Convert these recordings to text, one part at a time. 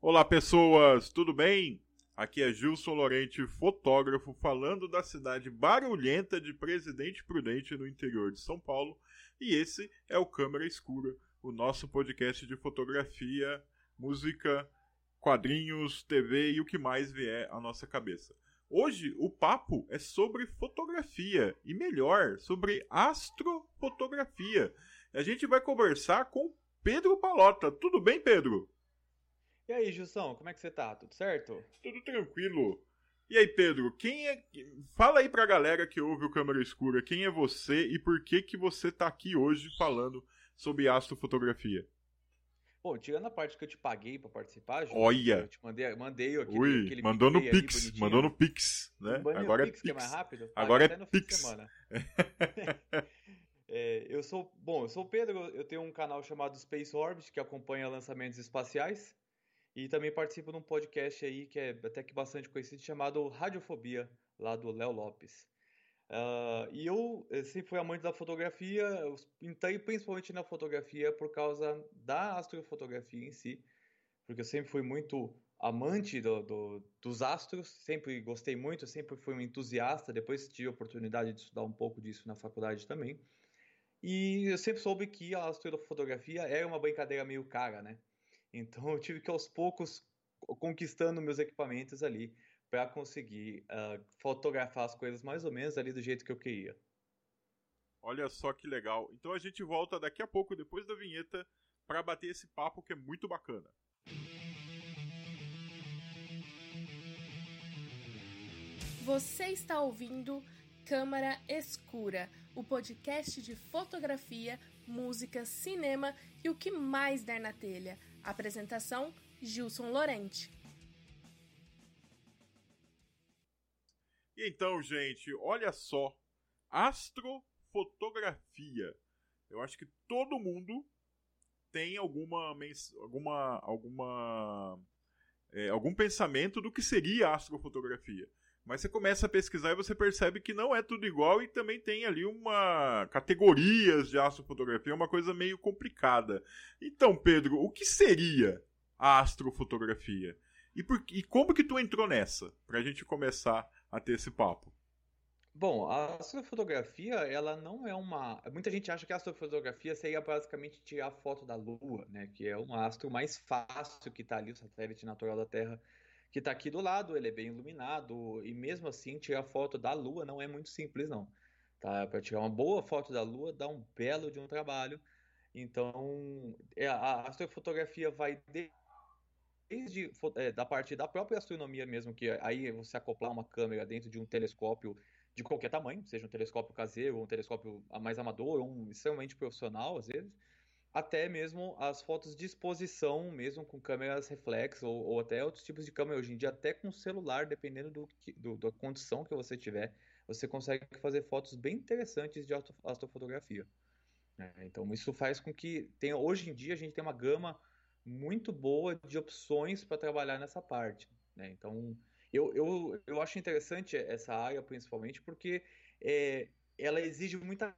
Olá, pessoas, tudo bem? Aqui é Gilson Lorente, fotógrafo, falando da cidade barulhenta de Presidente Prudente, no interior de São Paulo. E esse é o Câmera Escura, o nosso podcast de fotografia, música, quadrinhos, TV e o que mais vier à nossa cabeça. Hoje o papo é sobre fotografia e melhor, sobre astrofotografia. A gente vai conversar com Pedro Palota. Tudo bem, Pedro? E aí, Gilson, como é que você tá? Tudo certo? Tudo tranquilo. E aí, Pedro, quem é. Fala aí pra galera que ouve o Câmera Escura, quem é você e por que que você tá aqui hoje falando sobre astrofotografia? Bom, tirando a parte que eu te paguei pra participar, Gilson, Olha! Eu te mandei, mandei aquele, Ui, aquele mandou no Pix, mandou no Pix, né? Mandei Agora no Pix, é Pix. que é mais rápido. Agora é Pix. semana. É, eu sou, bom, eu sou o Pedro, eu tenho um canal chamado Space Orbit que acompanha lançamentos espaciais e também participo de um podcast aí que é até que bastante conhecido chamado Radiofobia, lá do Léo Lopes. Ah, e eu eh, sempre fui amante da fotografia, eu entrei principalmente na fotografia por causa da astrofotografia em si, porque eu sempre fui muito amante do- do- dos astros, sempre gostei muito, sempre fui um entusiasta, depois tive a oportunidade de estudar um pouco disso na faculdade também. E eu sempre soube que a astrofotografia era uma brincadeira meio cara, né? Então eu tive que aos poucos conquistando meus equipamentos ali para conseguir ah, fotografar as coisas mais ou menos ali do jeito que eu queria. Olha só que legal. Então a gente volta daqui a pouco, depois da vinheta, pra bater esse papo que é muito bacana. Você está ouvindo Câmara Escura, o podcast de fotografia, música, cinema e o que mais der na telha. Apresentação: Gilson Lorente. Então, gente, olha só. Astrofotografia. Eu acho que todo mundo tem alguma alguma alguma é, algum pensamento do que seria astrofotografia. Mas você começa a pesquisar e você percebe que não é tudo igual e também tem ali uma categorias de astrofotografia, uma coisa meio complicada. Então, Pedro, o que seria a astrofotografia? E, por, e como que tu entrou nessa? Pra gente começar a ter esse papo. Bom, a astrofotografia, ela não é uma. Muita gente acha que a astrofotografia seria basicamente tirar foto da Lua, né? Que é um astro mais fácil que está ali, o satélite natural da Terra, que está aqui do lado, ele é bem iluminado, e mesmo assim, tirar foto da Lua não é muito simples, não. Tá? Para tirar uma boa foto da Lua, dá um belo de um trabalho. Então, é, a astrofotografia vai de- desde é, da parte da própria astronomia mesmo, que aí você acoplar uma câmera dentro de um telescópio de qualquer tamanho, seja um telescópio caseiro, um telescópio mais amador, um extremamente profissional, às vezes, até mesmo as fotos de exposição, mesmo com câmeras reflex, ou, ou até outros tipos de câmera hoje em dia, até com celular, dependendo do, do- da condição que você tiver, você consegue fazer fotos bem interessantes de astro- astrofotografia. né? Então, isso faz com que tenha, hoje em dia a gente tem uma gama muito boa de opções para trabalhar nessa parte. né? Então, eu, eu, eu acho interessante essa área, principalmente, porque é, ela exige muita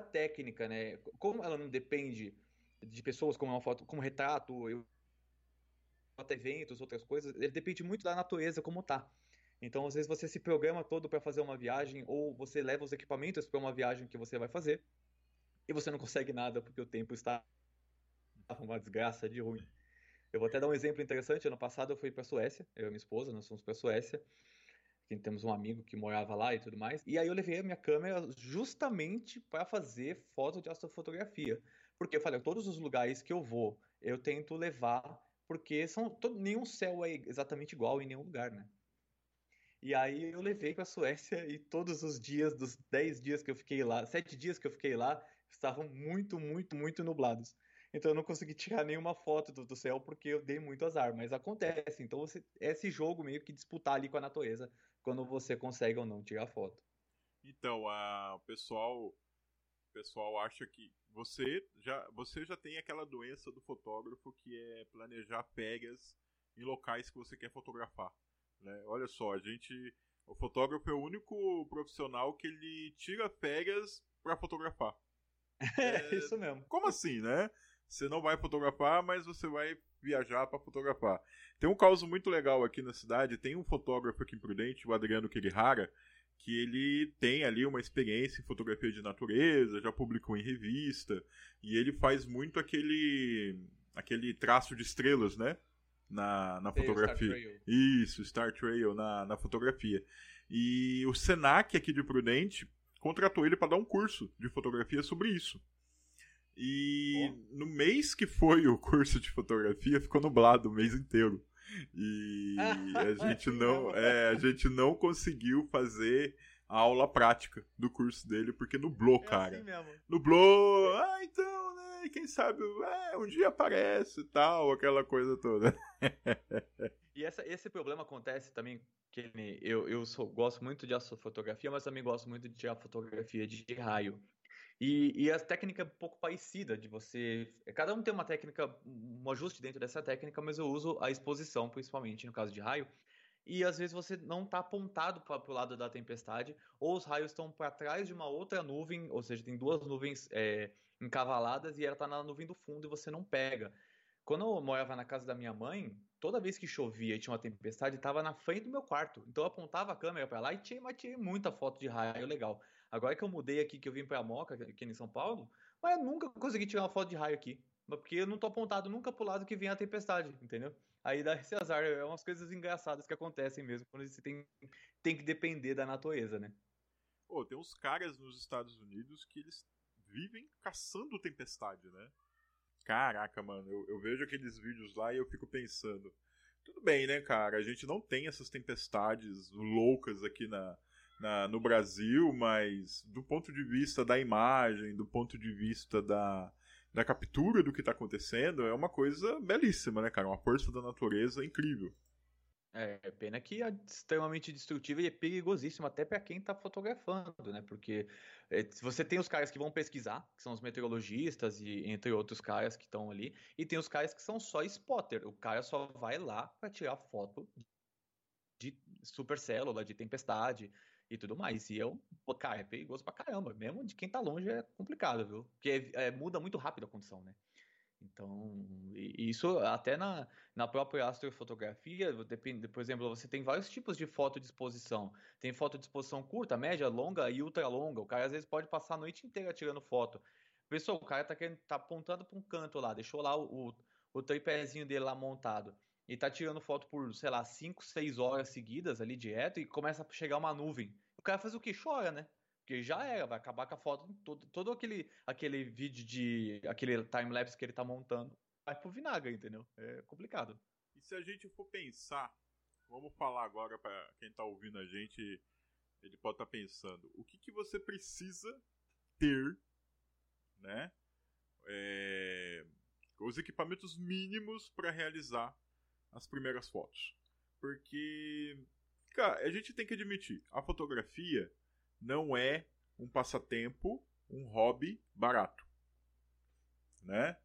técnica, né? Como ela não depende de pessoas como uma foto, como retrato, eu, até eventos, outras coisas, ele depende muito da natureza como tá. Então, às vezes você se programa todo para fazer uma viagem ou você leva os equipamentos para uma viagem que você vai fazer e você não consegue nada porque o tempo está uma desgraça de ruim. Eu vou até dar um exemplo interessante. Ano passado eu fui para Suécia, eu e minha esposa, nós fomos para Suécia. Temos um amigo que morava lá e tudo mais. E aí eu levei a minha câmera justamente para fazer foto de astrofotografia. Porque eu falei, todos os lugares que eu vou, eu tento levar, porque são todo, nenhum céu é exatamente igual em nenhum lugar, né? E aí eu levei para a Suécia e todos os dias, dos 10 dias que eu fiquei lá, 7 dias que eu fiquei lá, estavam muito, muito, muito nublados. Então eu não consegui tirar nenhuma foto do, do céu porque eu dei muito azar, mas acontece. Então você, é esse jogo meio que disputar ali com a natureza quando você consegue ou não tirar foto. Então, a, o pessoal, o pessoal acha que você já, você já tem aquela doença do fotógrafo que é planejar pegas em locais que você quer fotografar. Né? Olha só, a gente, o fotógrafo é o único profissional que ele tira férias para fotografar. É isso mesmo. Como assim, né? Você não vai fotografar, mas você vai viajar para fotografar. Tem um caso muito legal aqui na cidade, tem um fotógrafo aqui em Prudente, o Adriano Kirihara, que ele tem ali uma experiência em fotografia de natureza, já publicou em revista, e ele faz muito aquele aquele traço de estrelas, né? Na, na fotografia. Star Isso, Star Trail na, na fotografia. E o Senac aqui de Prudente contratou ele para dar um curso de fotografia sobre isso. E oh. no mês que foi o curso de fotografia, ficou nublado o mês inteiro. E a gente não, é, a gente não conseguiu fazer a aula prática do curso dele porque nublou, é cara. Assim nublou. Ah, então, né? Quem sabe, é, um dia aparece e tal, aquela coisa toda. e essa, esse problema acontece também que eu, eu sou, gosto muito de astrofotografia, mas também gosto muito de tirar fotografia de raio. E, e a técnica é um pouco parecida de você. Cada um tem uma técnica, um ajuste dentro dessa técnica, mas eu uso a exposição, principalmente no caso de raio. E às vezes você não está apontado para o lado da tempestade, ou os raios estão para trás de uma outra nuvem, ou seja, tem duas nuvens é, encavaladas e ela está na nuvem do fundo e você não pega. Quando eu morava na casa da minha mãe, toda vez que chovia e tinha uma tempestade, estava na frente do meu quarto. Então eu apontava a câmera para lá e tinha, mas tinha muita foto de raio legal. Agora que eu mudei aqui, que eu vim pra Moca, aqui em São Paulo, mas eu nunca consegui tirar uma foto de raio aqui. Porque eu não tô apontado nunca pro lado que vem a tempestade, entendeu? Aí dá esse azar, é umas coisas engraçadas que acontecem mesmo quando você tem, tem que depender da natureza, né? Pô, tem uns caras nos Estados Unidos que eles vivem caçando tempestade, né? Caraca, mano, eu, eu vejo aqueles vídeos lá e eu fico pensando. Tudo bem, né, cara? A gente não tem essas tempestades loucas aqui na, na, no Brasil, mas do ponto de vista da imagem, do ponto de vista da, da captura do que está acontecendo, é uma coisa belíssima, né, cara? Uma força da natureza incrível. É, pena que é extremamente destrutiva e é perigosíssimo até para quem está fotografando, né? Porque é, você tem os caras que vão pesquisar, que são os meteorologistas e entre outros caras que estão ali, e tem os caras que são só spotter. O cara só vai lá para tirar foto de supercélula, de tempestade, e tudo mais. E eu, pô, cara, é perigoso pra caramba. Mesmo de quem tá longe é complicado, viu? Porque é, muda muito rápido a condição, né? Então, isso até na, na própria astrofotografia, depende, por exemplo, você tem vários tipos de foto de exposição. Tem foto de exposição curta, média, longa e ultra longa. O cara às vezes pode passar a noite inteira tirando foto. Pessoal, o cara tá, querendo, tá apontando para um canto lá, deixou lá o, o, o tripézinho dele lá montado e tá tirando foto por, sei lá, 5, 6 horas seguidas ali direto e começa a chegar uma nuvem. O cara faz o que? Chora, né? Porque já era, vai acabar com a foto, todo, todo aquele, aquele vídeo de. aquele time-lapse que ele tá montando, vai pro vinagre, entendeu? É complicado. E se a gente for pensar, vamos falar agora para quem tá ouvindo a gente, ele pode estar tá pensando, o que, que você precisa ter, né? É, os equipamentos mínimos para realizar as primeiras fotos. Porque, cara, a gente tem que admitir, a fotografia não é um passatempo, um hobby barato. Né?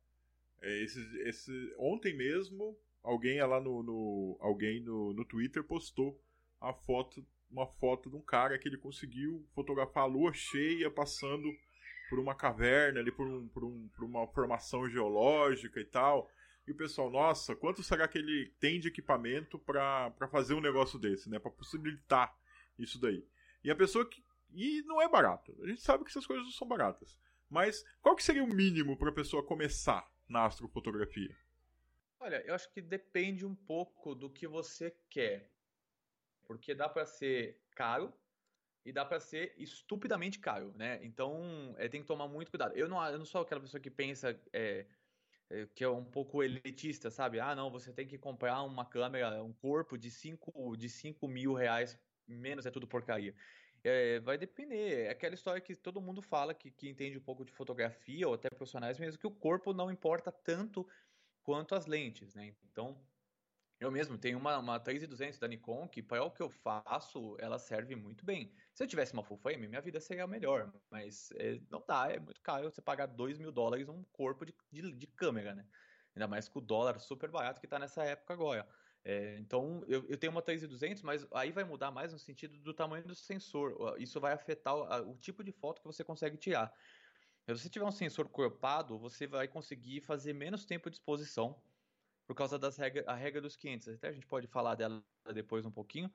É, esse, esse, ontem mesmo, alguém lá no, no, alguém no, no Twitter postou a foto, uma foto de um cara que ele conseguiu fotografar a lua cheia passando por uma caverna ali, por, um, por, um, por uma formação geológica e tal. E o pessoal, nossa, quanto será que ele tem de equipamento para fazer um negócio desse, né? Para possibilitar isso daí. E a pessoa que. E não é barato. A gente sabe que essas coisas não são baratas. Mas qual que seria o mínimo para a pessoa começar na astrofotografia? Olha, eu acho que depende um pouco do que você quer. Porque dá para ser caro e dá para ser estupidamente caro, né? Então, é, tem que tomar muito cuidado. Eu não, eu não sou aquela pessoa que pensa. É, que é um pouco elitista, sabe? Ah, não, você tem que comprar uma câmera, um corpo de 5 de cinco mil reais, menos é tudo porcaria. É, vai depender. É aquela história que todo mundo fala, que, que entende um pouco de fotografia ou até profissionais mesmo, que o corpo não importa tanto quanto as lentes, né? Então, eu mesmo tenho uma, uma 3200 da Nikon que para o que eu faço, ela serve muito bem. Se eu tivesse uma full frame, minha vida seria melhor, mas é, não dá, é muito caro você pagar 2 mil dólares um corpo de, de, de, câmera, né? Ainda mais com o dólar super barato que está nessa época agora. É, então, eu, eu, tenho uma 3200, mas aí vai mudar mais no sentido do tamanho do sensor. Isso vai afetar o, o tipo de foto que você consegue tirar. Se você tiver um sensor corpado, você vai conseguir fazer menos tempo de exposição por causa das regra, a regra dos 500. Até a gente pode falar dela depois um pouquinho.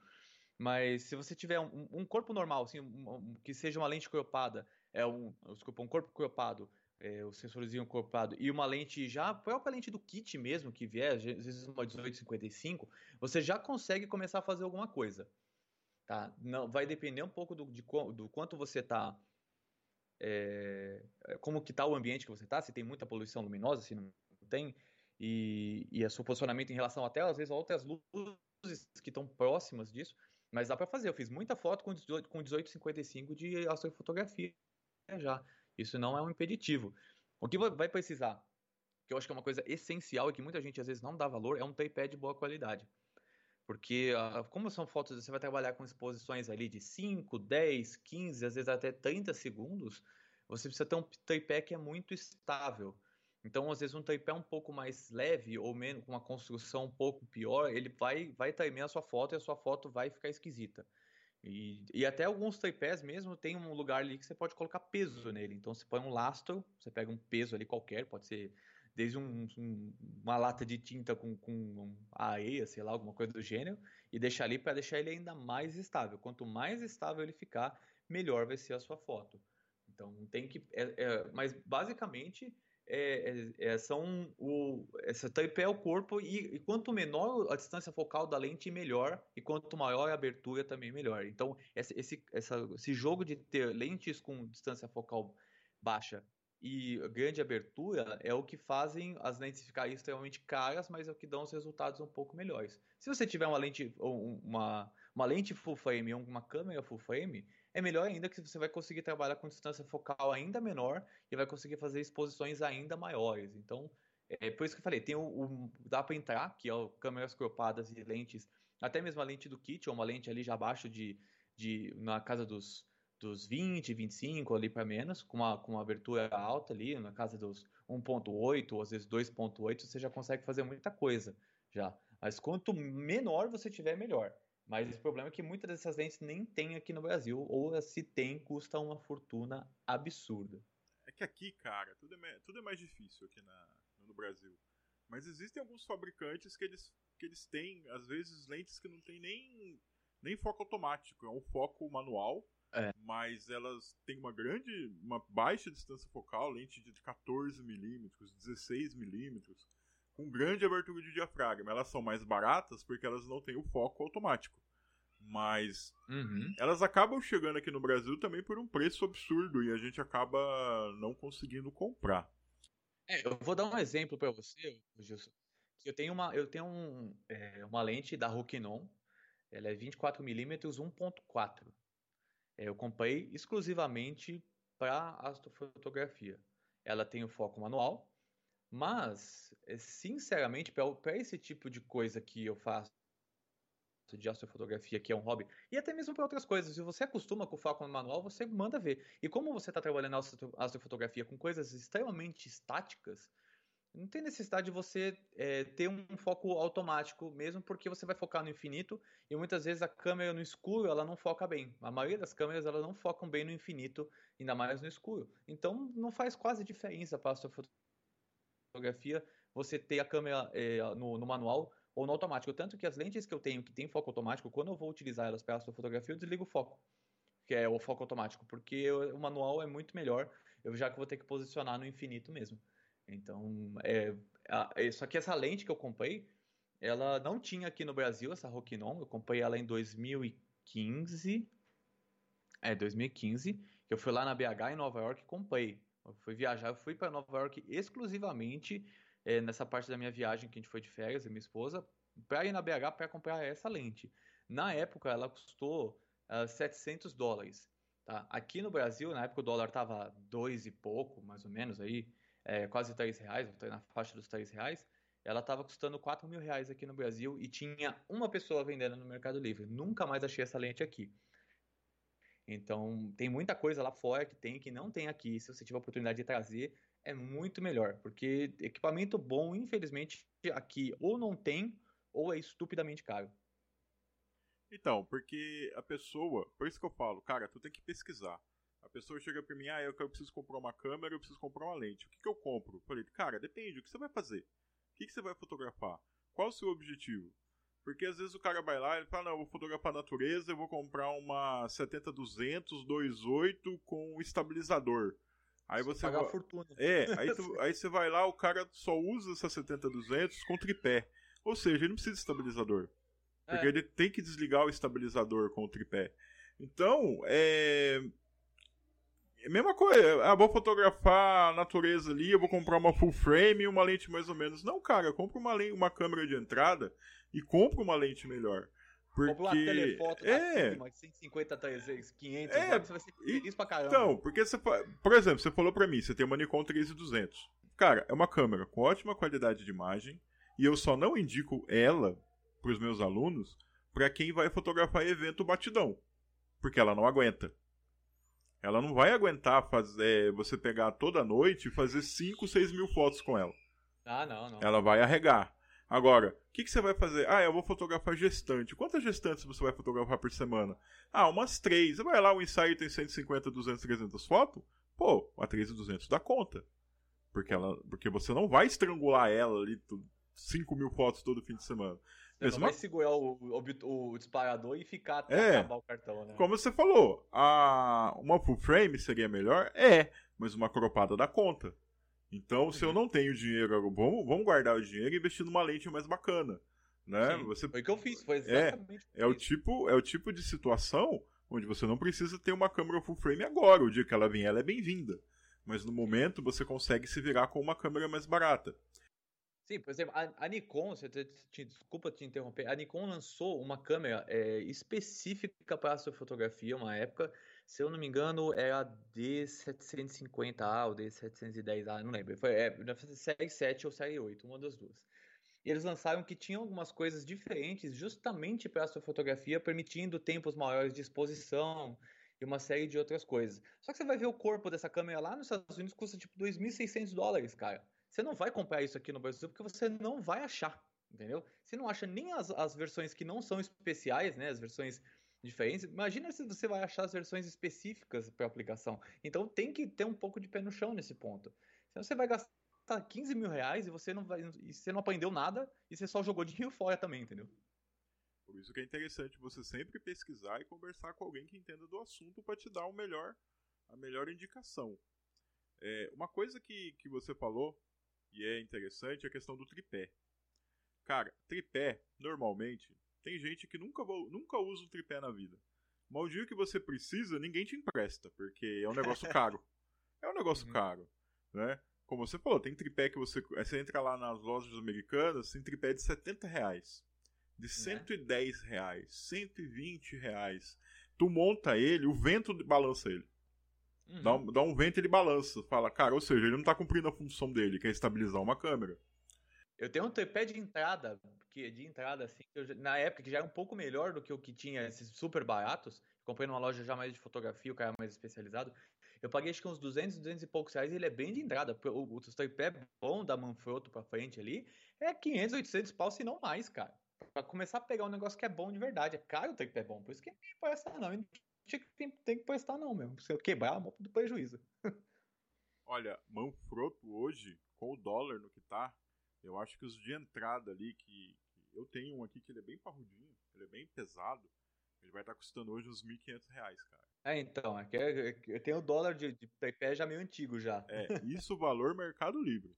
Mas se você tiver um, um corpo normal, assim, um, um, que seja uma lente cropada, é um, desculpa, um corpo cropado, é, o sensorzinho corpado e uma lente já, a própria lente do kit mesmo que vier, às vezes uma 1855, você já consegue começar a fazer alguma coisa. Tá? Não, vai depender um pouco do, de, do quanto você está é, como que está o ambiente que você está, se tem muita poluição luminosa, se não tem, e, e o seu posicionamento em relação até, às vezes, a outras luzes que estão próximas disso, mas dá para fazer. Eu fiz muita foto com 18, com 1855 de astrofotografia já. Isso não é um impeditivo. O que vai precisar, que eu acho que é uma coisa essencial e que muita gente às vezes não dá valor, é um tripé de boa qualidade. Porque, uh, como são fotos, você vai trabalhar com exposições ali de 5, 10, 15, às vezes até 30 segundos, você precisa ter um tripé que é muito estável. Então, às vezes, um tripé um pouco mais leve ou menos com uma construção um pouco pior, ele vai, vai tremer a sua foto e a sua foto vai ficar esquisita. E, e até alguns tripés mesmo tem um lugar ali que você pode colocar peso nele. Então, você põe um lastro, você pega um peso ali qualquer, pode ser desde um, um, uma lata de tinta com, com areia, sei lá, alguma coisa do gênero, e deixar ali para deixar ele ainda mais estável. Quanto mais estável ele ficar, melhor vai ser a sua foto. Então, tem que. É, é, mas, basicamente é, é, é, são o, essa tripé é o corpo e, e, quanto menor a distância focal da lente, melhor, e quanto maior a abertura, também melhor. Então, esse, esse, essa, esse jogo de ter lentes com distância focal baixa e grande abertura é o que fazem as lentes ficarem extremamente caras, mas é o que dão os resultados um pouco melhores. Se você tiver uma lente, uma, uma lente full frame ou uma câmera full frame, é melhor ainda que você vai conseguir trabalhar com distância focal ainda menor e vai conseguir fazer exposições ainda maiores. Então, é por isso que eu falei, tem o, o dá para entrar, que é o câmeras cropadas e lentes, até mesmo a lente do kit, ou uma lente ali já abaixo de, de na casa dos, dos 20, 25 ali para menos, com uma, com uma abertura alta ali, na casa dos 1.8 ou às vezes 2.8, você já consegue fazer muita coisa já. Mas quanto menor você tiver, melhor. Mas o problema é que muitas dessas lentes nem tem aqui no Brasil, ou se tem, custa uma fortuna absurda. É que aqui, cara, tudo é, tudo é mais difícil aqui na, no Brasil. Mas existem alguns fabricantes que eles, que eles têm, às vezes, lentes que não tem nem, nem foco automático, é um foco manual. É. Mas elas têm uma grande, uma baixa distância focal, lente de 14 milímetros, 16 milímetros com grande abertura de diafragma. Elas são mais baratas porque elas não têm o foco automático. Mas uhum. elas acabam chegando aqui no Brasil também por um preço absurdo e a gente acaba não conseguindo comprar. É, eu vou dar um exemplo para você, Gilson. Eu tenho uma, eu tenho um, é, uma lente da Rokinon, ela é 24mm 1.4. É, eu comprei exclusivamente para astrofotografia. Ela tem o foco manual, mas, eh, sinceramente, para esse tipo de coisa que eu faço de astrofotografia, que é um hobby, e até mesmo para outras coisas, se você acostuma com o foco no manual, você manda ver. E como você está trabalhando astrofotografia com coisas extremamente estáticas, não tem necessidade de você é, ter um foco automático, mesmo porque você vai focar no infinito e muitas vezes a câmera no escuro ela não foca bem. A maioria das câmeras ela não focam bem no infinito, ainda mais no escuro. Então não faz quase diferença para a astrofotografia fotografia você ter a câmera é, no, no, manual ou no automático. Tanto que as lentes que eu tenho que tem foco automático, quando eu vou utilizar elas para fotografia, eu desligo o foco, que é o foco automático, porque o manual é muito melhor, eu já que vou ter que posicionar no infinito mesmo. Então, é, é, só que essa lente que eu comprei, ela não tinha aqui no Brasil, essa Rokinon, eu comprei ela em 2015, é, 2015, que eu fui lá na BH em Nova York e comprei. Eu fui viajar, eu fui para Nova York exclusivamente é, nessa parte da minha viagem que a gente foi de férias, e minha esposa, para ir na BH para comprar essa lente. Na época, ela custou uh, ah, 700 dólares. Tá? Aqui no Brasil, na época o dólar estava dois e pouco, mais ou menos, aí, é, quase 3 reais, na faixa dos 3 reais. Ela estava custando 4 mil reais aqui no Brasil e tinha uma pessoa vendendo no Mercado Livre. Nunca mais achei essa lente aqui. Então, tem muita coisa lá fora que tem que não tem aqui. Se você tiver a oportunidade de trazer, é muito melhor, porque equipamento bom, infelizmente, aqui ou não tem ou é estupidamente caro. Então, porque a pessoa, por isso que eu falo, cara, tu tem que pesquisar. A pessoa chega pra mim, ah, eu preciso comprar uma câmera, eu preciso comprar uma lente. O que, que eu compro? Falei, cara, depende, o que você vai fazer? que, que você vai fotografar? Qual o seu objetivo? Porque às vezes o cara vai lá e fala, não, eu vou fotografar a natureza, eu vou comprar uma 70-200 2.8 com estabilizador. Aí você pagar vai... fortuna. É, aí, tu, aí você vai lá, o cara só usa essa 70-200 com tripé. Ou seja, ele não precisa de estabilizador. Porque é. ele tem que desligar o estabilizador com o tripé. Então, é. é mesma coisa, ah, vou fotografar a natureza ali, eu vou comprar uma full frame e uma lente mais ou menos. Não, cara, compra uma, lente, uma câmera de entrada e compra uma lente melhor. Porque... Uma telefoto é. Sigma, 150, 300, 500, é. você vai ser feliz pra caramba. Então, porque você, por exemplo, você falou pra mim, você tem uma Nikon 3200. Cara, é uma câmera com ótima qualidade de imagem e eu só não indico ela pros meus alunos para quem vai fotografar evento batidão, porque ela não aguenta. Ela não vai aguentar fazer você pegar toda noite e fazer 5, 6 mil fotos com ela. Ah, não, não. Ela vai arregar. Agora, o que, que, você vai fazer? Ah, eu vou fotografar gestante. Quantas gestantes você vai fotografar por semana? Ah, umas três. Você vai lá, o ensaio tem 150, 200, 300 fotos? Pô, a 3200 dá conta. Porque, ela, porque você não vai estrangular ela ali 5 mil fotos todo fim de semana. Você não vai segurar o, o, o, disparador e ficar até é, acabar o cartão, né? Como você falou, a, uma full frame seria melhor? É, mas uma cropada dá conta. Então, se eu uhum. não tenho dinheiro, vamos, vamos guardar o dinheiro e investir numa lente mais bacana. Né? Você, foi o que eu fiz, foi exatamente é, é o tipo É o tipo de situação onde você não precisa ter uma câmera full frame agora. O dia que ela vem, ela é bem-vinda. Mas no momento você consegue se virar com uma câmera mais barata. Sim, por exemplo, a, a Nikon, você te, te, desculpa te interromper, a Nikon lançou uma câmera é, específica para astrofotografia, uma época, se eu não me engano, era a D750A ou D710A, não lembro. Foi é, série 7 ou série 8, uma das duas. E eles lançaram que tinham algumas coisas diferentes justamente para astrofotografia, permitindo tempos maiores de exposição e uma série de outras coisas. Só que você vai ver o corpo dessa câmera lá nos Estados Unidos custa tipo 2.600 dólares, cara. Você não vai comprar isso aqui no Brasil porque você não vai achar, entendeu? Você não acha nem as, as versões que não são especiais, né? As versões diferentes. Imagina se você vai achar as versões específicas para aplicação. Então tem que ter um pouco de pé no chão nesse ponto. Senão você vai gastar 15 mil reais e você não vai, e você não aprendeu nada e você só jogou dinheiro fora também, entendeu? Por isso que é interessante você sempre pesquisar e conversar com alguém que entenda do assunto para te dar o melhor, a melhor indicação. É, uma coisa que, que você falou e é interessante a questão do tripé. Cara, tripé, normalmente, tem gente que nunca, nunca usa um tripé na vida. Mas o dia que você precisa, ninguém te empresta, porque é um negócio caro. É um negócio uhum. caro, né? Como você falou, tem tripé que você. Você entra lá nas lojas americanas, tem tripé de 70 reais. De 110 né? reais, 120 reais. Tu monta ele, o vento balança ele. Uhum. Dá, um, dá um vento e ele balança. Fala, cara, ou seja, ele não tá cumprindo a função dele, que é estabilizar uma câmera. Eu tenho um tripé de entrada, que de entrada, assim, eu, na época que já era um pouco melhor do que o que tinha esses super baratos. Comprei numa loja já mais de fotografia, o cara mais especializado. Eu paguei acho que uns 200, 200 e poucos reais e ele é bem de entrada. O, o, o tripé bom da Manfrotto pra frente ali é 500, 800 pau, se não mais, cara. Pra começar a pegar um negócio que é bom de verdade. É caro o tripé bom, por isso que ninguém põe essa não que tem, tem que prestar, não mesmo. Se eu quebrar, a do prejuízo. Olha, Manfrotto hoje, com o dólar no que tá, eu acho que os de entrada ali, que, que, eu tenho um aqui que ele é bem parrudinho, ele é bem pesado, ele vai estar custando hoje uns 1.500 reais, cara. É, então, é que é, é eu tenho o dólar de, de já meio antigo já. É, isso valor Mercado Livre.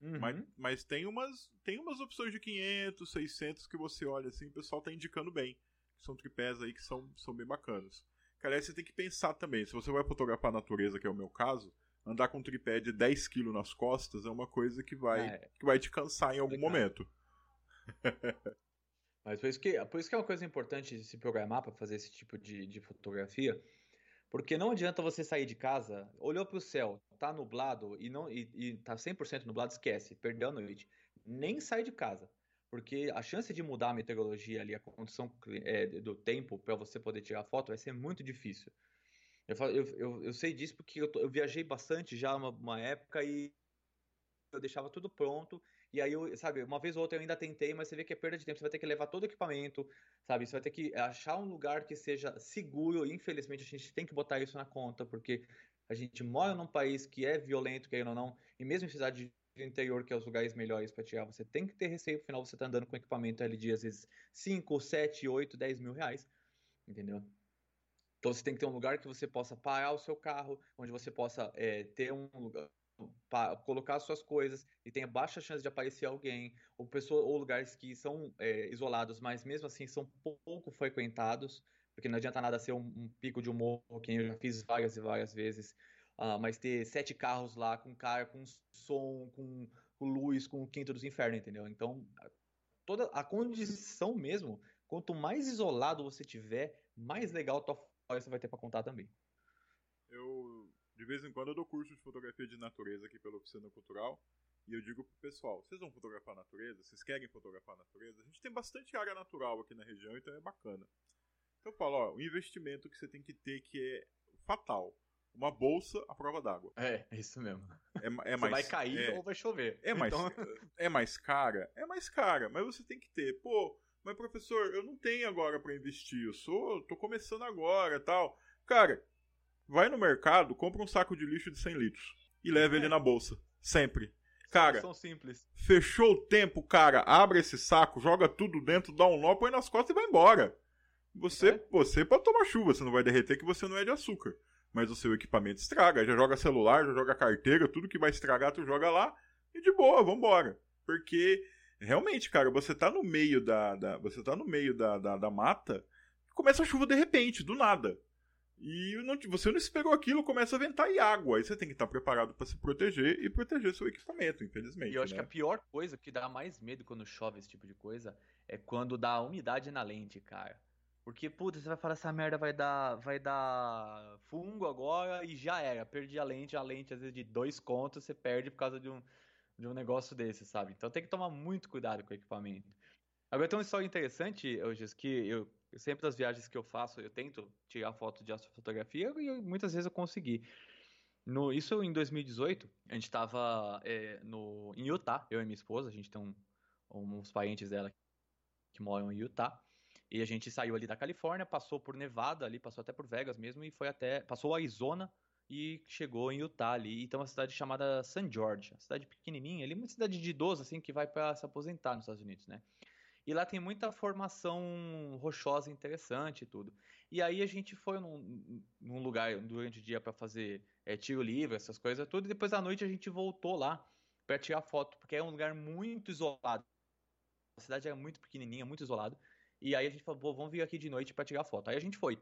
Uhum. Mas, mas tem, umas, tem umas opções de 500, 600 que você olha assim, o pessoal tá indicando bem são tripés aí que são, são bem bacanas. Cara, aí você tem que pensar também, se você vai fotografar a natureza, que é o meu caso, andar com um tripé de 10 kg nas costas é uma coisa que vai, é. que vai te cansar em algum momento. Mas por isso, que, por isso que é uma coisa importante de se programar para fazer esse tipo de, de fotografia, porque não adianta você sair de casa, olhou para o céu, tá nublado e não e, e tá 100% nublado, esquece, perdeu a noite. Nem sai de casa porque a chance de mudar a meteorologia ali, a condição é, do tempo para você poder tirar foto vai ser muito difícil. Eu, eu, eu, eu sei disso porque eu, eu, viajei bastante já uma, uma época e eu deixava tudo pronto. E aí, eu, sabe, uma vez ou outra eu ainda tentei, mas você vê que é perda de tempo. Você vai ter que levar todo o equipamento, sabe? Você vai ter que achar um lugar que seja seguro. Infelizmente, a gente tem que botar isso na conta, porque a gente mora num país que é violento, querendo ou não, e mesmo em cidade do interior, que é os lugares melhores para tirar, você tem que ter receio, afinal você tá andando com equipamento ali de às vezes 5, 7, 8, 10 mil reais, entendeu? Então você tem que ter um lugar que você possa parar o seu carro, onde você possa é, ter um lugar para colocar suas coisas e tenha baixa chance de aparecer alguém, ou, pessoa, ou lugares que são é, isolados, mas mesmo assim são pouco frequentados, porque não adianta nada ser um, um pico de humor, que eu já fiz várias e várias vezes, uh, mas ter sete carros lá com cara, com som, com, com luz, com o quinto dos infernos, entendeu? Então, toda a condição mesmo, quanto mais isolado você tiver, mais legal tua você vai ter para contar também. Eu, de vez em quando, eu dou curso de fotografia de natureza aqui pela Oficina Cultural. E eu digo pro pessoal, vocês vão fotografar a natureza? Vocês querem fotografar a natureza? A gente tem bastante área natural aqui na região, então é bacana. Então eu falo, ó, o investimento que você tem que ter que é fatal. Uma bolsa à prova d'água. É, é isso mesmo. É, é mais, vai cair é, ou vai chover. É mais, então... é mais cara? É mais cara, mas você tem que ter. Pô, mas professor, eu não tenho agora para investir, eu sou, tô começando agora tal. Cara, vai no mercado, compra um saco de lixo de 100 litros e leva é. ele na bolsa. Sempre. Cara, são simples. Fechou o tempo, cara, abre esse saco, joga tudo dentro, dá um nó, põe nas costas e vai embora. Você, é. você pode tomar chuva, você não vai derreter que você não é de açúcar. Mas o seu equipamento estraga, já joga celular, já joga carteira, tudo que vai estragar tu joga lá e de boa, vambora. Porque realmente, cara, você tá no meio da, da você tá no meio da, da, da mata, começa a chuva de repente, do nada. E não, você não esperou aquilo, começa a ventar e água. Aí você tem que estar preparado para se proteger e proteger seu equipamento, infelizmente. E eu acho né? que a pior coisa que dá mais medo quando chove esse tipo de coisa é quando dá umidade na lente, cara. Porque, puta, você vai falar essa merda vai dar, vai dar fungo agora e já era. Perdi a lente, a lente às vezes de dois contos você perde por causa de um, de um negócio desse, sabe? Então tem que tomar muito cuidado com o equipamento. Agora tem uma história interessante, hoje que eu, sempre das viagens que eu faço, eu tento tirar foto de astrofotografia e eu, muitas vezes eu consegui. No, isso em 2018, a gente estava é, no, em Utah, eu e minha esposa, a gente tem um, uns parentes dela que moram em Utah. E a gente saiu ali da Califórnia, passou por Nevada ali, passou até por Vegas mesmo e foi até, passou Arizona e chegou em Utah ali. E tem uma cidade chamada St. George, uma cidade pequenininha, ali uma cidade de idoso assim que vai para se aposentar nos Estados Unidos, né? E lá tem muita formação rochosa interessante e tudo. E aí a gente foi num, num lugar durante o dia para fazer é, tiro livre, essas coisas tudo. E depois à noite a gente voltou lá para tirar foto, porque é um lugar muito isolado. A cidade é muito pequenininha, muito isolado. E aí a gente falou, vamos vir aqui de noite para tirar foto. Aí a gente foi.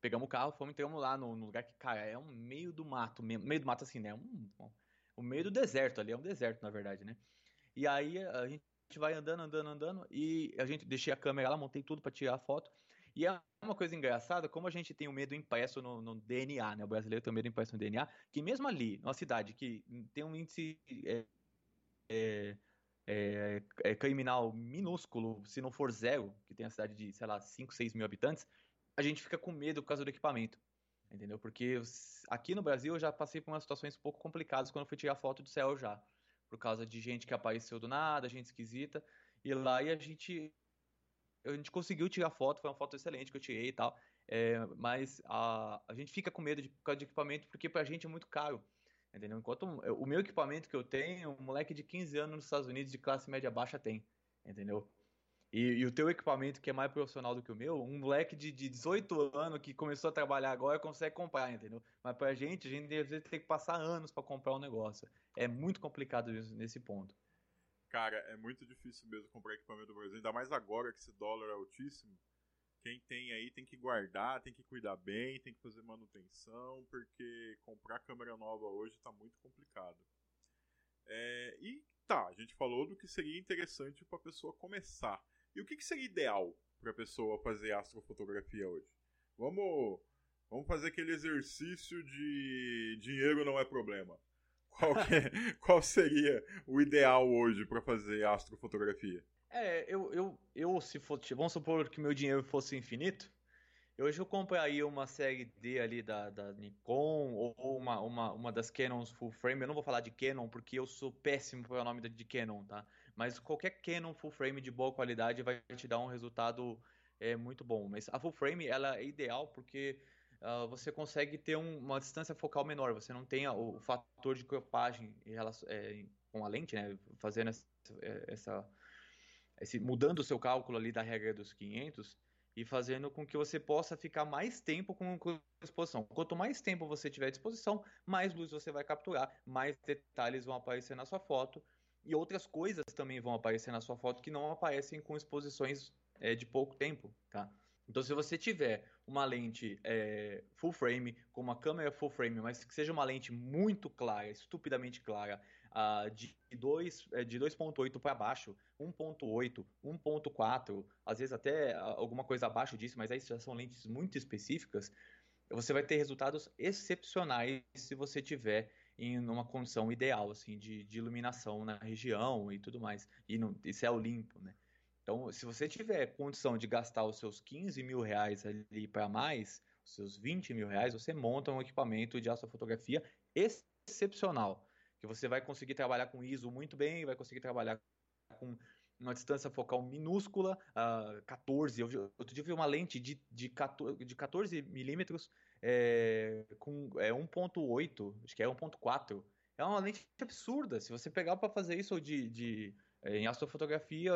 Pegamos o carro, fomos, entramos lá no, no, lugar que, cara, é um meio do mato, meio, do mato assim, né? Um, um, o meio do deserto ali, é um deserto, na verdade, né? E aí a gente vai andando, andando, andando, e a gente deixei a câmera lá, montei tudo para tirar a foto. E é uma coisa engraçada, como a gente tem o medo impresso no, no, DNA, né? O brasileiro tem o medo impresso no DNA, que mesmo ali, numa cidade que tem um índice é, é, é, é, criminal minúsculo, se não for zero, que tem a cidade de, sei lá, 5, 6 mil habitantes, a gente fica com medo por causa do equipamento. Entendeu? Porque aqui no Brasil eu já passei por umas situações um pouco complicadas quando fui tirar foto do céu já. Por causa de gente que apareceu do nada, gente esquisita. E lá e a gente. A gente conseguiu tirar foto, foi uma foto excelente que eu tirei e tal. É, mas a, a gente fica com medo de, por causa de equipamento, porque pra gente é muito caro. Entendeu? Enquanto o meu equipamento que eu tenho, um moleque de 15 anos nos Estados Unidos de classe média baixa tem. Entendeu? E, e, o teu equipamento, que é mais profissional do que o meu, um moleque de, de 18 anos que começou a trabalhar agora consegue comprar, entendeu? Mas pra gente, a gente tem que passar anos para comprar um negócio. É muito complicado isso, nesse ponto. Cara, é muito difícil mesmo comprar equipamento do Brasil, ainda mais agora que esse dólar é altíssimo quem tem aí tem que guardar, tem que cuidar bem, tem que fazer manutenção, porque comprar câmera nova hoje está muito complicado. É, e tá, a gente falou do que seria interessante para a pessoa começar. E o que, que seria ideal para a pessoa fazer astrofotografia hoje? Vamos, vamos fazer aquele exercício de dinheiro não é problema. Qual, é, qual seria o ideal hoje para fazer astrofotografia? É, eu, eu, eu se for, vamos supor que meu dinheiro fosse infinito, hoje eu compraria uma série D ali da, da Nikon ou uma, uma, uma das Canons full frame. Eu não vou falar de Canon porque eu sou péssimo para o nome de Canon, tá? Mas qualquer Canon full frame de boa qualidade vai te dar um resultado é, muito bom. Mas a full frame ela é ideal porque uh, você consegue ter um, uma distância focal menor, você não tem o, o fator de cropagem em relação, é, com a lente, né, fazendo essa, é, essa esse, mudando o seu cálculo ali da regra dos 500 e fazendo com que você possa ficar mais tempo com, com exposição. Quanto mais tempo você tiver à disposição, mais luz você vai capturar, mais detalhes vão aparecer na sua foto e outras coisas também vão aparecer na sua foto que não aparecem com exposições é, de pouco tempo, tá? Então, se você tiver uma lente é, full frame, com uma câmera full frame, mas que seja uma lente muito clara, estupidamente clara, uh, de 2,8 é, de para baixo, 1.8, 1.4, às vezes até alguma coisa abaixo disso, mas aí já são lentes muito específicas, você vai ter resultados excepcionais se você tiver em uma condição ideal assim de, de iluminação na região e tudo mais, e, no, e céu limpo, né? Então, se você tiver condição de gastar os seus 15 mil reais ali para mais, os seus 20 mil reais, você monta um equipamento de astrofotografia excepcional, que você vai conseguir trabalhar com ISO muito bem, vai conseguir trabalhar com uma distância focal minúscula, uh, 14. Eu, outro dia eu vi uma lente de, de 14, de 14 milímetros é, com é, 1.8, acho que é 1.4. É uma lente absurda. Se você pegar para fazer isso de, de é, em astrofotografia,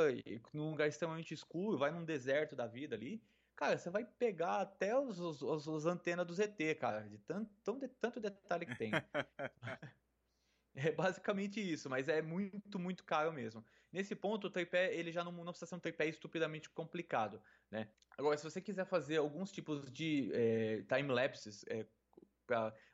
num lugar extremamente escuro, vai num deserto da vida ali, cara, você vai pegar até os, os, os antenas do ZT, cara, de tanto, tão de, tanto detalhe que tem. é basicamente isso, mas é muito, muito caro mesmo. Nesse ponto, o tripé, ele já não, não precisa ser um tripé estupidamente complicado, né? Agora, se você quiser fazer alguns tipos de é, time-lapses, é,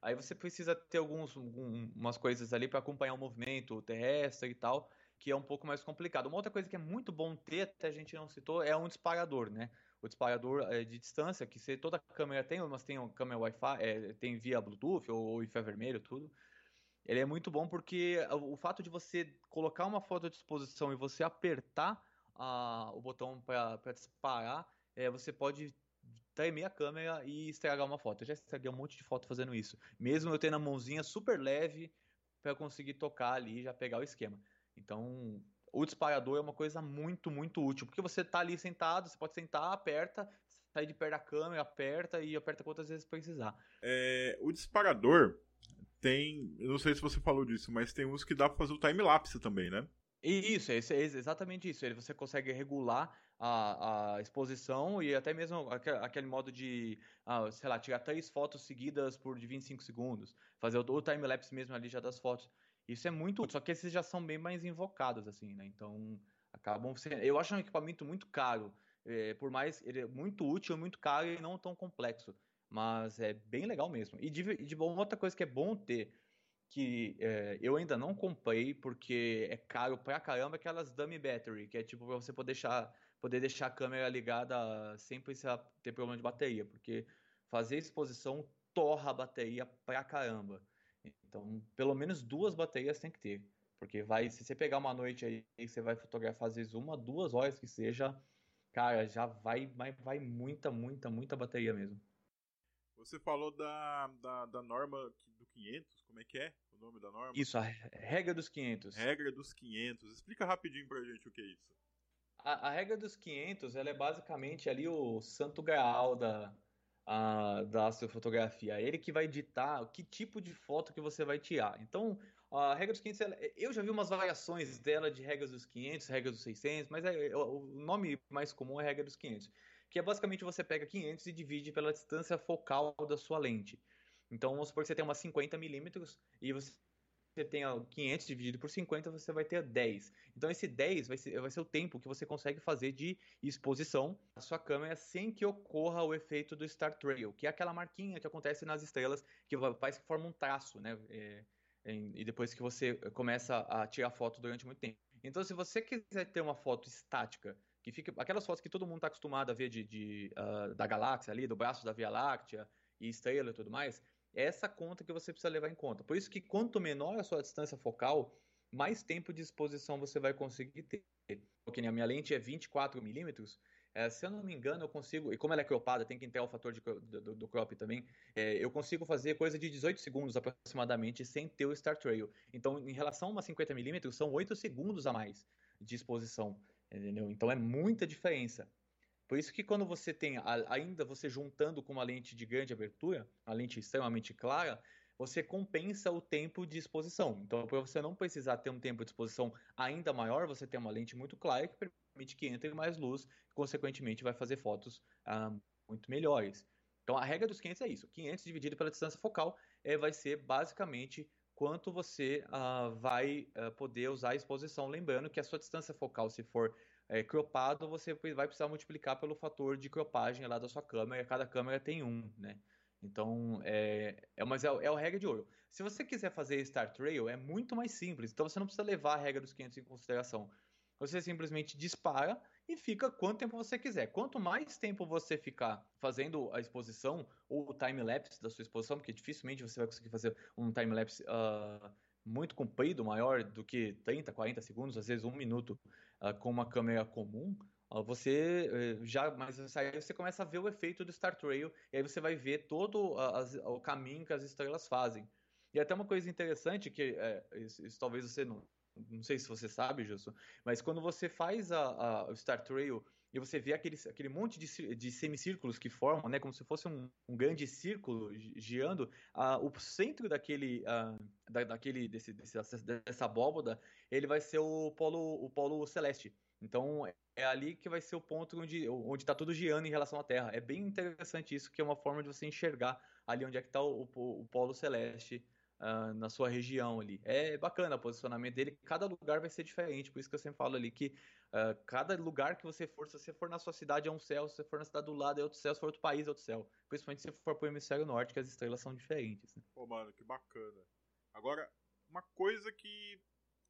aí você precisa ter algumas um, coisas ali para acompanhar o movimento terrestre e tal, que é um pouco mais complicado. Uma outra coisa que é muito bom ter, até a gente não citou, é um disparador, né? O disparador é, de distância, que se toda câmera tem, mas tem câmera Wi-Fi, é, tem via Bluetooth ou, ou infravermelho, tudo. Ele é muito bom porque o fato de você colocar uma foto à disposição e você apertar a, o botão para disparar, é, você pode tremer a câmera e estragar uma foto. Eu já estraguei um monte de foto fazendo isso. Mesmo eu tendo a mãozinha super leve para conseguir tocar ali e já pegar o esquema. Então, o disparador é uma coisa muito, muito útil, porque você está ali sentado, você pode sentar, aperta, sair de perto da câmera, aperta e aperta quantas vezes precisar. É, o disparador tem, não sei se você falou disso, mas tem uns que dá para fazer o time-lapse também, né? Isso, é exatamente isso. Ele, você consegue regular a, a exposição e até mesmo aquele modo de, ah, sei lá, tirar três fotos seguidas por de 25 segundos, fazer o, o time-lapse mesmo ali já das fotos. Isso é muito útil, só que esses já são bem mais invocados, assim, né? Então, acabam sendo... Eu acho um equipamento muito caro, é, por mais... Ele é muito útil, muito caro e não tão complexo. Mas é bem legal mesmo. E de, de bom, outra coisa que é bom ter, que é, eu ainda não comprei, porque é caro pra caramba, é aquelas dummy battery, que é tipo pra você poder deixar, poder deixar a câmera ligada sem precisar ter problema de bateria, porque fazer exposição torra a bateria pra caramba. Então, pelo menos duas baterias tem que ter. Porque vai, se você pegar uma noite aí e você vai fotografar às vezes uma, duas horas que seja, cara, já vai, vai, vai muita, muita, muita bateria mesmo. Você falou da, da, da norma do 500, como é que é o nome da norma? Isso, a regra dos 500. Regra dos 500. Explica rapidinho pra gente o que é isso. A, a regra dos 500, ela é basicamente ali o santo graal da, a, da astrofotografia. É ele que vai ditar que tipo de foto que você vai tirar. Então, a regra dos 500, eu já vi umas variações dela de regras dos 500, regras dos 600, mas é, o nome mais comum é regra dos 500, que é basicamente você pega 500 e divide pela distância focal da sua lente. Então, vamos supor que você tem uma 50 milímetros e você tem 500 dividido por 50, você vai ter 10. Então esse 10 vai ser, vai ser o tempo que você consegue fazer de exposição da sua câmera sem que ocorra o efeito do Star Trail, que é aquela marquinha que acontece nas estrelas, que parece que forma um traço, né? É, e depois que você começa a tirar foto durante muito tempo. Então, se você quiser ter uma foto estática, que fica aquelas fotos que todo mundo está acostumado a ver de, de uh, da galáxia ali, do braço da Via Láctea e estrela e tudo mais, é essa conta que você precisa levar em conta. Por isso que quanto menor a sua distância focal, mais tempo de exposição você vai conseguir ter. Porque a minha lente é 24 milímetros, é, se eu não me engano, eu consigo, e como ela é cropada, tem que entrar o fator de, do, do, crop também, é, eu consigo fazer coisa de 18 segundos aproximadamente sem ter o Star Trail. Então, em relação a uma 50mm, são 8 segundos a mais de exposição, entendeu? Então é muita diferença. Por isso que quando você tem, ainda você juntando com uma lente de grande abertura, uma lente extremamente clara, você compensa o tempo de exposição. Então, para você não precisar ter um tempo de exposição ainda maior, você tem uma lente muito clara que permite que entre mais luz, consequentemente vai fazer fotos ah, muito melhores. Então, a regra dos 500 é isso. 500 dividido pela distância focal é, vai ser basicamente quanto você uh, vai uh, poder usar a exposição. Lembrando que a sua distância focal, se for é, cropado, você vai precisar multiplicar pelo fator de cropagem lá da sua câmera. Cada câmera tem um, né? Então, é, é, mas é, é a regra de ouro. Se você quiser fazer Star Trail, é muito mais simples. Então, você não precisa levar a regra dos 500 em consideração. Você simplesmente dispara e fica quanto tempo você quiser. Quanto mais tempo você ficar fazendo a exposição ou o time-lapse da sua exposição, porque dificilmente você vai conseguir fazer um time-lapse uh, muito comprido, maior do que 30, 40 segundos, às vezes um minuto, uh, com uma câmera comum, uh, você eh, já, mas aí você começa a ver o efeito do Star Trail, e aí você vai ver todo o caminho que as estrelas fazem. E até uma coisa interessante, que é, isso, isso talvez você não, não sei se você sabe, Justo, mas quando você faz a, a, o Star Trail e você vê aquele, aquele monte de, de semicírculos que formam, né, como se fosse um, um grande círculo girando, o centro daquele, da, daquele desse, desse, dessa abóboda, ele vai ser o polo, o polo celeste. Então é ali que vai ser o ponto onde onde está tudo girando em relação à Terra. É bem interessante isso, que é uma forma de você enxergar ali onde é que está o, o, o polo celeste uh, na sua região ali. É bacana o posicionamento dele, cada lugar vai ser diferente, por isso que eu sempre falo ali que uh, cada lugar que você for, se você for na sua cidade é um céu, se você for na cidade do lado é outro céu, se for outro país é outro céu. Principalmente se for pro hemisfério norte, que as estrelas são diferentes. Né? Pô, mano, que bacana. Agora, uma coisa que,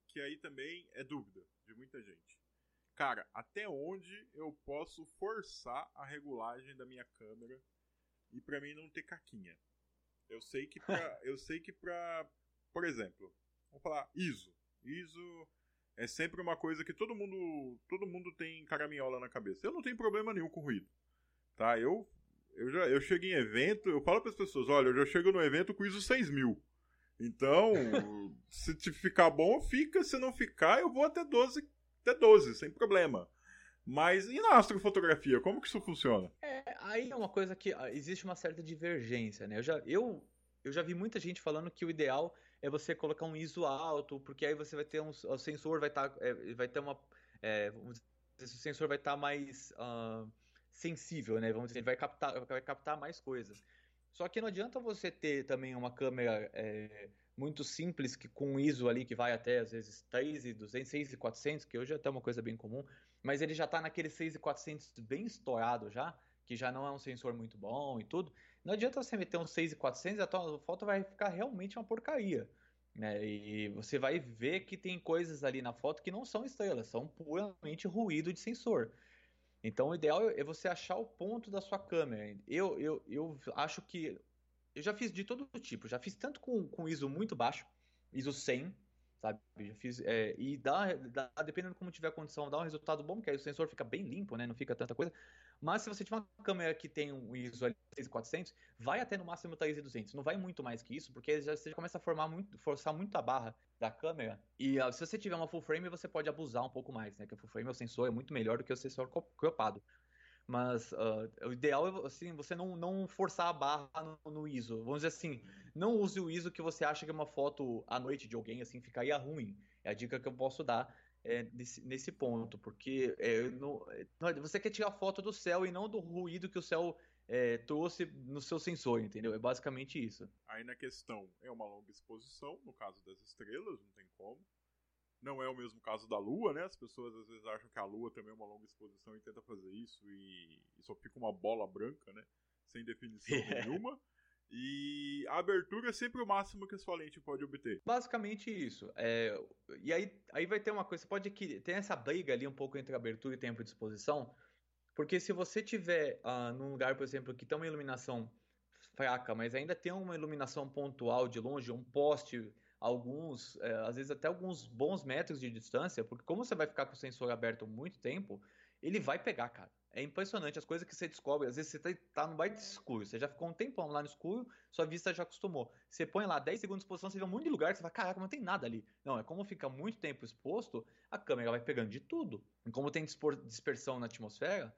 que aí também é dúvida de muita gente. Cara, até onde eu posso forçar a regulagem da minha câmera e para mim não ter caquinha? Eu sei que pra, eu sei que pra, por exemplo, vamos falar ISO. ISO é sempre uma coisa que todo mundo, todo mundo tem caraminhola na cabeça. Eu não tenho problema nenhum com ruído. Tá? Eu eu já eu chego em evento, eu falo para as pessoas, olha, eu já chego no evento com ISO 6000. Então, se te ficar bom, fica, se não ficar, eu vou até 12, até 12, sem problema. Mas e na astrofotografia, como que isso funciona? É, aí é uma coisa que ah, existe uma certa divergência, né? Eu já, eu, eu já vi muita gente falando que o ideal é você colocar um ISO alto, porque aí você vai ter um. O sensor vai estar. Tá, é, vai ter uma. É, o sensor vai estar tá mais uh, sensível, né? Vamos dizer, vai captar, vai captar mais coisas. Só que não adianta você ter também uma câmera é, muito simples que com ISO ali que vai até às vezes 3 e 200, 6 e 400, que hoje é até uma coisa bem comum mas ele já está naquele 6400 bem estourado já, que já não é um sensor muito bom e tudo. Não adianta você meter um 6400 e a tua foto vai ficar realmente uma porcaria. Né? E você vai ver que tem coisas ali na foto que não são estrelas, são puramente ruído de sensor. Então o ideal é você achar o ponto da sua câmera. Eu, eu, eu acho que. Eu já fiz de todo tipo, já fiz tanto com, com ISO muito baixo, ISO 100, sabe? Já fiz, é, e dá, dá, dependendo como tiver a condição, dá um resultado bom, porque aí o sensor fica bem limpo, né? Não fica tanta coisa. Mas se você tiver uma câmera que tem um ISO 6400, vai até no máximo 3200. Não vai muito mais que isso, porque já, você já começa a formar muito, forçar muito a barra da câmera. E uh, se você tiver uma full frame, você pode abusar um pouco mais, né? Que o full frame, o sensor é muito melhor do que o sensor cropado. Mas uh, o ideal é assim, você não, não forçar a barra no, no, ISO. Vamos dizer assim, não use o ISO que você acha que é uma foto à noite de alguém, assim, ficaria ruim. É a dica que eu posso dar é, nesse, nesse ponto, porque é, não, você quer tirar foto do céu e não do ruído que o céu é, trouxe no seu sensor, entendeu? É basicamente isso. Aí na questão, é uma longa exposição, no caso das estrelas, não tem como. Não é o mesmo caso da Lua, né? As pessoas às vezes acham que a Lua também é uma longa exposição e tenta fazer isso e, e só fica uma bola branca, né? Sem definição é. nenhuma. E a abertura é sempre o máximo que a sua lente pode obter. Basicamente isso. É, e aí, aí vai ter uma coisa, você pode que tem essa briga ali um pouco entre abertura e tempo de exposição, porque se você tiver uh, num lugar, por exemplo, que tem uma iluminação fraca, mas ainda tem uma iluminação pontual de longe, um poste alguns, é, às vezes até alguns bons metros de distância, porque como você vai ficar com o sensor aberto muito tempo, ele vai pegar, cara. É impressionante as coisas que você descobre. Às vezes você tá, tá no baita escuro, você já ficou um tempão lá no escuro, sua vista já acostumou. Você põe lá 10 segundos de exposição, você vê um monte de lugar, você fala, caraca, não tem nada ali. Não, é como fica muito tempo exposto, a câmera vai pegando de tudo. E como tem dispersão na atmosfera,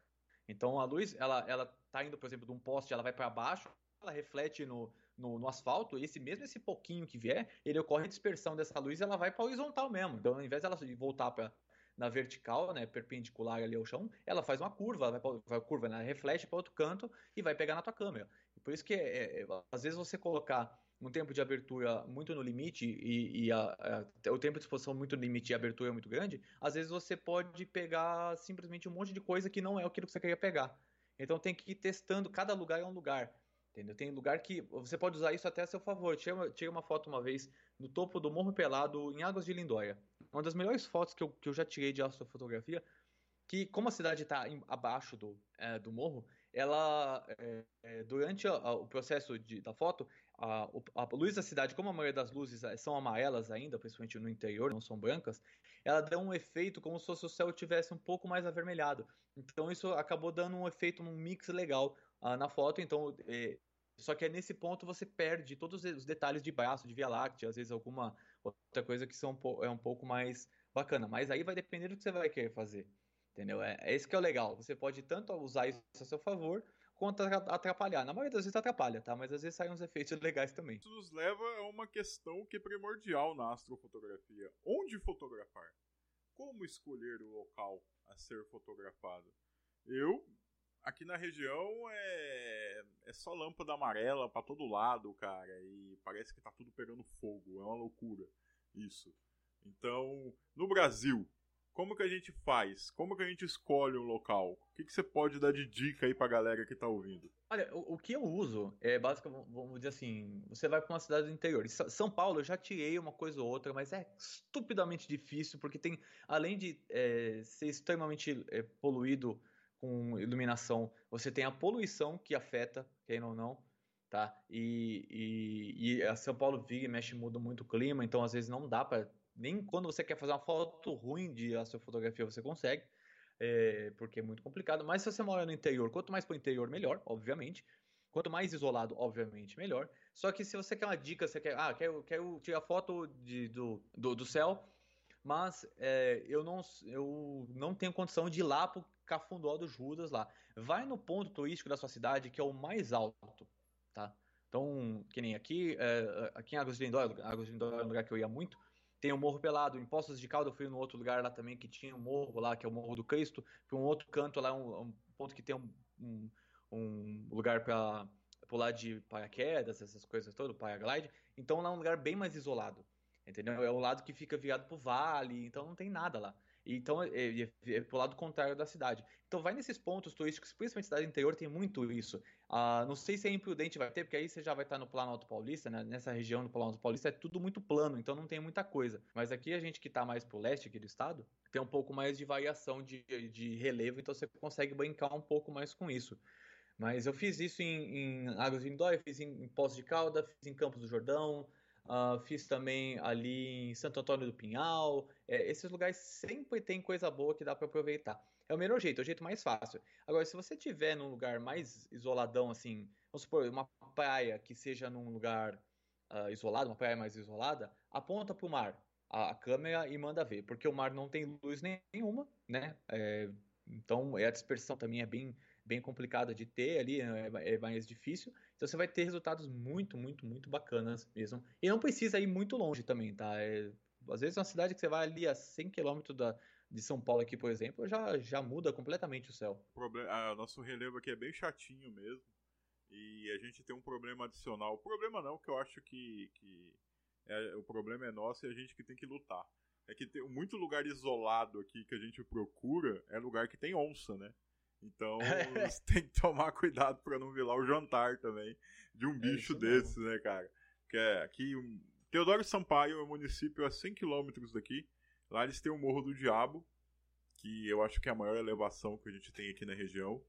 Então a luz, ela, ela tá indo, por exemplo, de um poste, ela vai para baixo, ela reflete no, no, no, asfalto, esse mesmo esse pouquinho que vier, ele ocorre a dispersão dessa luz e ela vai para horizontal mesmo. Então, ao invés dela voltar para na vertical, né, perpendicular ali ao chão, ela faz uma curva, ela vai, pra, vai curva, né, reflete para outro canto e vai pegar na tua câmera. Por isso que é, é, às vezes você colocar um tempo de abertura muito no limite e, e a, a, o tempo de exposição muito no limite e a abertura é muito grande, às vezes você pode pegar simplesmente um monte de coisa que não é aquilo que você queria pegar. Então tem que ir testando, cada lugar é um lugar. Entendeu? Tem lugar que você pode usar isso até a seu favor. Tirei uma, uma foto uma vez no topo do Morro Pelado, em Águas de Lindóia. Uma das melhores fotos que eu, que eu já tirei de astrofotografia, que como a cidade está abaixo do, é, do morro, ela, é, é, durante a, a, o processo de, da foto, a, a, luz da cidade, como a maioria das luzes é, são amarelas ainda, principalmente no interior, não são brancas, ela dá um efeito como se o céu tivesse um pouco mais avermelhado. Então isso acabou dando um efeito, um mix legal uh, na foto. Então, é, só que é nesse ponto você perde todos os detalhes de braço, de Via Láctea, às vezes alguma outra coisa que são, é um pouco mais bacana. Mas aí vai depender do que você vai querer fazer. Entendeu? É, é esse que é o legal. Você pode tanto usar isso a seu favor, quanto atrapalhar. Na maioria das vezes atrapalha, tá? Mas às vezes saem uns efeitos legais também. Isso nos leva a uma questão que é primordial na astrofotografia. Onde fotografar? Como escolher o local a ser fotografado? Eu, aqui na região, é, é só lâmpada amarela para todo lado, cara. E parece que tá tudo pegando fogo. É uma loucura isso. Então, no Brasil, como que a gente faz? Como que a gente escolhe um local? O que, que você pode dar de dica aí pra galera que tá ouvindo? Olha, o, o que eu uso é basicamente, vamos dizer assim, você vai para uma cidade do interior. São Paulo eu já tirei uma coisa ou outra, mas é estupidamente difícil, porque tem, além de é, ser extremamente é, poluído com iluminação, você tem a poluição que afeta, quem ou não, tá? E, e, e a São Paulo vive, mexe, muda muito o clima, então às vezes não dá para nem quando você quer fazer uma foto ruim de astrofotografia você consegue, é, porque é muito complicado. Mas se você mora no interior, quanto mais para o interior, melhor, obviamente. Quanto mais isolado, obviamente, melhor. Só que se você quer uma dica, você quer, ah, quero, quero tirar foto de, do, do, do céu, mas é, eu, não, eu não tenho condição de ir lá Cafundó do Judas lá. Vai no ponto turístico da sua cidade, que é o mais alto, tá? Então, que nem aqui, é, aqui em Águas de Lindóia, Águas de Lindóia é um lugar que eu ia muito, tem o Morro Pelado, em Poços de Calda eu fui no outro lugar lá também que tinha um morro lá, que é o Morro do Cristo, para um outro canto lá, um, um ponto que tem um, um, um lugar para pular de paraquedas, essas coisas todas, paraglide. Então lá é um lugar bem mais isolado, entendeu? É um lado que fica virado pro vale, então não tem nada lá. Então, é, é, é pro lado contrário da cidade. Então, vai nesses pontos turísticos, principalmente cidade interior, tem muito isso. Ah, não sei se é imprudente vai ter, porque aí você já vai estar no Planalto Paulista, né? Nessa região do Planalto Paulista é tudo muito plano, então não tem muita coisa. Mas aqui a gente que está mais pro leste aqui do estado, tem um pouco mais de variação de, de relevo, então você consegue brincar um pouco mais com isso. Mas eu fiz isso em, em Águas de Indóia, fiz em, em Poços de Calda, fiz em Campos do Jordão, Uh, fiz também ali em Santo Antônio do Pinhal. É, esses lugares sempre tem coisa boa que dá para aproveitar. É o melhor jeito, é o jeito mais fácil. Agora, se você tiver num lugar mais isoladão, assim, vamos supor, uma praia que seja num lugar uh, isolado, uma praia mais isolada, aponta para o mar a, a, câmera e manda ver, porque o mar não tem luz nenhuma, né? É, então, a dispersão também é bem, bem complicada de ter ali, é, é mais difícil. Então você vai ter resultados muito, muito, muito bacanas mesmo. E não precisa ir muito longe também, tá? É, às vezes uma cidade que você vai ali a 100 km da, de São Paulo aqui, por exemplo, já, já muda completamente o céu. O problema, ah, nosso relevo aqui é bem chatinho mesmo. E a gente tem um problema adicional. O problema não, que eu acho que, que é, o problema é nosso e a gente que tem que lutar. É que tem muito lugar isolado aqui que a gente procura é lugar que tem onça, né? Então você tem que tomar cuidado para não virar o jantar também de um é bicho é desses, né, cara? Que é aqui. Um... Teodoro Sampaio é um município a 100 quilômetros daqui. Lá eles têm o Morro do Diabo, que eu acho que é a maior elevação que a gente tem aqui na região.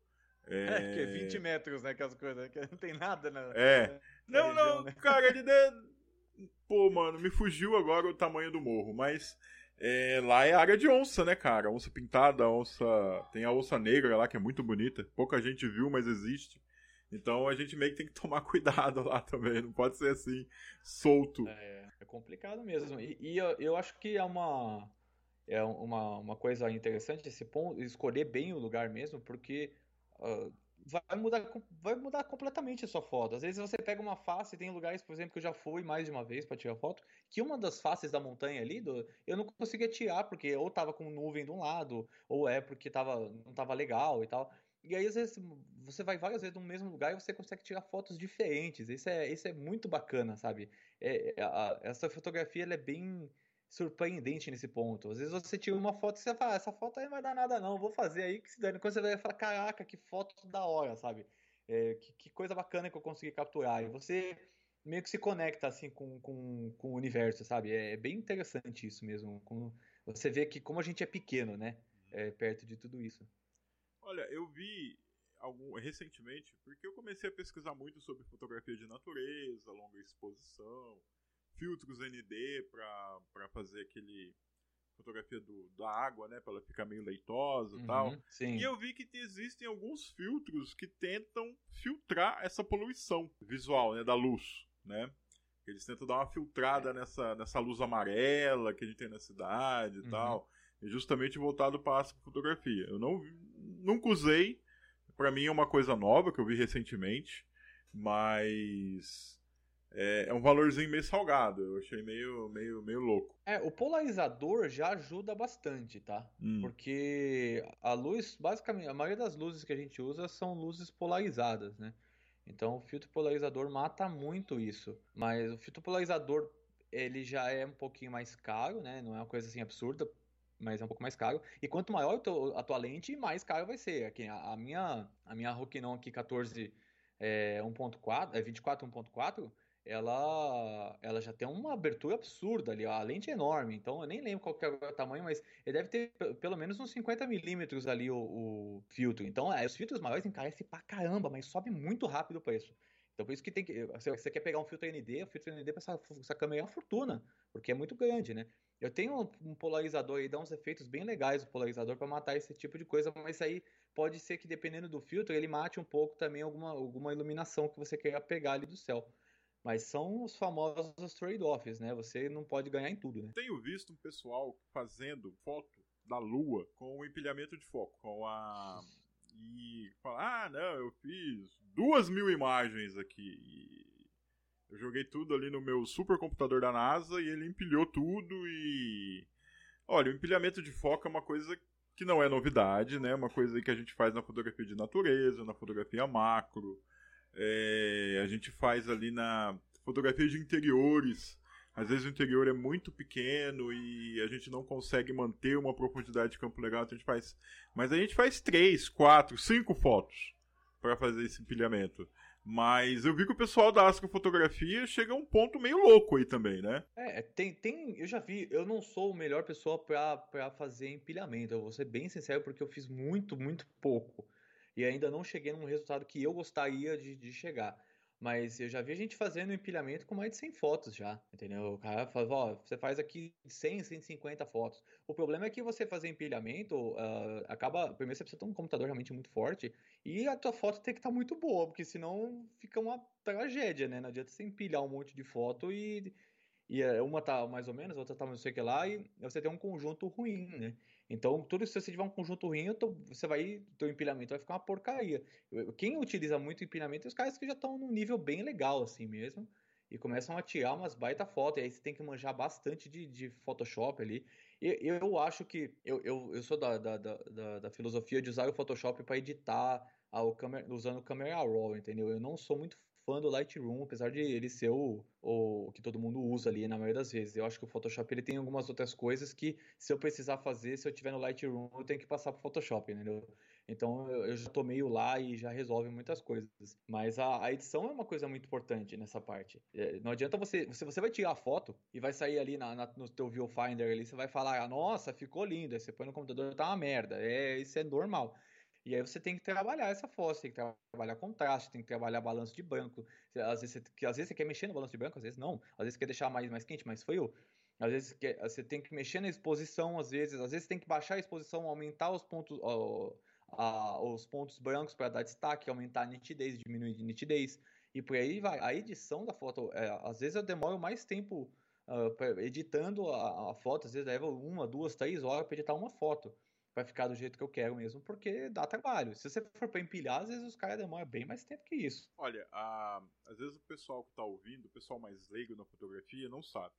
É, é que é 20 metros, né? Que as coisas, que não tem nada na. É. Na, não, região, não, né? cara, ele. De... Pô, mano, me fugiu agora o tamanho do morro, mas é, lá é área de onça, né, cara? Onça pintada, onça. Tem a onça negra lá, que é muito bonita. Pouca gente viu, mas existe. Então a gente meio que tem que tomar cuidado lá também. Não pode ser assim, solto. É, é complicado mesmo. E, e eu, eu, acho que é uma. É uma, uma coisa interessante esse ponto, escolher bem o lugar mesmo, porque uh, vai mudar, vai mudar completamente a sua foto. Às vezes você pega uma face, tem lugares, por exemplo, que eu já fui mais de uma vez para tirar foto, que uma das faces da montanha ali, do, eu não conseguia tirar, porque ou tava com nuvem de um lado, ou é porque tava, não tava legal e tal. E aí, às vezes, você vai várias vezes no mesmo lugar e você consegue tirar fotos diferentes. Isso é, isso é muito bacana, sabe? É, a, essa fotografia é bem surpreendente nesse ponto. Às vezes você tira uma foto e você fala, ah, essa foto aí não vai dar nada não, vou fazer aí que se dane. Quando você vai falar, caraca, que foto da hora, sabe? É, que, que, coisa bacana que eu consegui capturar. E você meio que se conecta assim com, com, com o universo, sabe? É, é bem interessante isso mesmo. Com, você vê que como a gente é pequeno, né? É, perto de tudo isso. Olha, eu vi algum, recentemente, porque eu comecei a pesquisar muito sobre fotografia de natureza, longa exposição, filtros ND para fazer aquele fotografia do, da água, né, para ela ficar meio leitosa e uhum, tal. Sim. E eu vi que existem alguns filtros que tentam filtrar essa poluição visual, né, da luz, né? Eles tentam dar uma filtrada é. nessa, nessa luz amarela que a gente tem na cidade e uhum. tal. E justamente voltado para a fotografia. Eu não nunca usei. Para mim é uma coisa nova que eu vi recentemente, mas é, é, um valorzinho meio salgado. Eu achei meio, meio, meio louco. É, o polarizador já ajuda bastante, tá? Hum. Porque a luz, basicamente, a maioria das luzes que a gente usa são luzes polarizadas, né? Então o filtro polarizador mata muito isso. Mas o filtro polarizador ele já é um pouquinho mais caro, né? Não é uma coisa assim absurda, mas é um pouco mais caro. E quanto maior a tua lente, mais caro vai ser. Aqui, a, minha a minha Rokinon aqui 14 é, 1.4, é 24 1.4 ela, ela já tem uma abertura absurda ali, a lente é enorme, então eu nem lembro qual é o tamanho, mas ele deve ter pelo menos uns 50 milímetros ali o, o, filtro. Então, é, os filtros maiores encarecem pra caramba, mas sobe muito rápido o preço. Então, por isso que tem que. Se você quer pegar um filtro ND, o filtro ND para essa, essa câmera é uma fortuna, porque é muito grande, né? Eu tenho um, polarizador aí, dá uns efeitos bem legais o polarizador para matar esse tipo de coisa, mas aí pode ser que dependendo do filtro, ele mate um pouco também alguma, alguma iluminação que você queira pegar ali do céu. Mas são os famosos trade-offs, né? Você não pode ganhar em tudo, né? Tenho visto um pessoal fazendo foto da Lua com o empilhamento de foco, com a. E fala, ah, não, eu fiz duas mil imagens aqui. Eu joguei tudo ali no meu supercomputador da NASA e ele empilhou tudo e. Olha, o empilhamento de foco é uma coisa que não é novidade, né? Uma coisa que a gente faz na fotografia de natureza, na fotografia macro. É, a gente faz ali na fotografia de interiores. Às vezes o interior é muito pequeno e a gente não consegue manter uma profundidade de campo legal, então a gente faz. Mas a gente faz três, quatro, cinco fotos para fazer esse empilhamento. Mas eu vi que o pessoal da astrofotografia chega a um ponto meio louco aí também, né? É, tem, tem. Eu já vi, eu não sou o melhor pessoa para fazer empilhamento. Eu vou ser bem sincero, porque eu fiz muito, muito pouco e ainda não cheguei num resultado que eu gostaria de, de chegar. Mas eu já vi gente fazendo empilhamento com mais de 100 fotos já, entendeu? O cara fala, ó, você faz aqui 100, 150 fotos. O problema é que você fazer empilhamento, uh, acaba, primeiro você precisa ter um computador realmente muito forte e a tua foto tem que estar tá muito boa, porque senão fica uma tragédia, né? Não adianta você empilhar um monte de foto e, e uma tá mais ou menos, outra tá não sei o que lá, e você tem um conjunto ruim, né? Então, tudo se você tiver um conjunto ruim, você vai, teu empilhamento vai ficar uma porcaria. Quem utiliza muito empilhamento é os caras que já estão num nível bem legal assim mesmo e começam a tirar umas baita fotos. E aí você tem que manjar bastante de, de Photoshop ali. E eu acho que eu, eu, eu sou da, da, da, da filosofia de usar o Photoshop para editar usando o Camera Raw, entendeu? Eu não sou muito fã do Lightroom, apesar de ele ser o, o que todo mundo usa ali na maioria das vezes. Eu acho que o Photoshop ele tem algumas outras coisas que, se eu precisar fazer, se eu tiver no Lightroom, eu tenho que passar pro Photoshop, entendeu? Então eu já tô meio lá e já resolve muitas coisas. Mas a, a edição é uma coisa muito importante nessa parte. É, não adianta você. Se você vai tirar a foto e vai sair ali na, na, no teu viewfinder ali, você vai falar, nossa, ficou lindo. Aí você põe no computador tá uma merda. É, isso é normal. E aí você tem que trabalhar essa foto, tem que trabalhar contraste, tem que trabalhar balanço de branco. Às vezes, você, às vezes você quer mexer no balanço de branco, às vezes não. Às vezes você quer deixar mais, mais quente, mais frio. Às vezes quer, você tem que mexer na exposição, às vezes, às vezes tem que baixar a exposição, aumentar os pontos, ó, a, os pontos brancos para dar destaque, aumentar a nitidez, diminuir a nitidez. E por aí vai. A edição da foto, é, às vezes eu demoro mais tempo uh, editando a, a, foto, às vezes leva uma, duas, três horas para editar uma foto. Vai ficar do jeito que eu quero mesmo, porque dá trabalho. Se você for para empilhar, às vezes os caras demoram bem mais tempo que isso. Olha, a... às vezes o pessoal que tá ouvindo, o pessoal mais leigo na fotografia, não sabe.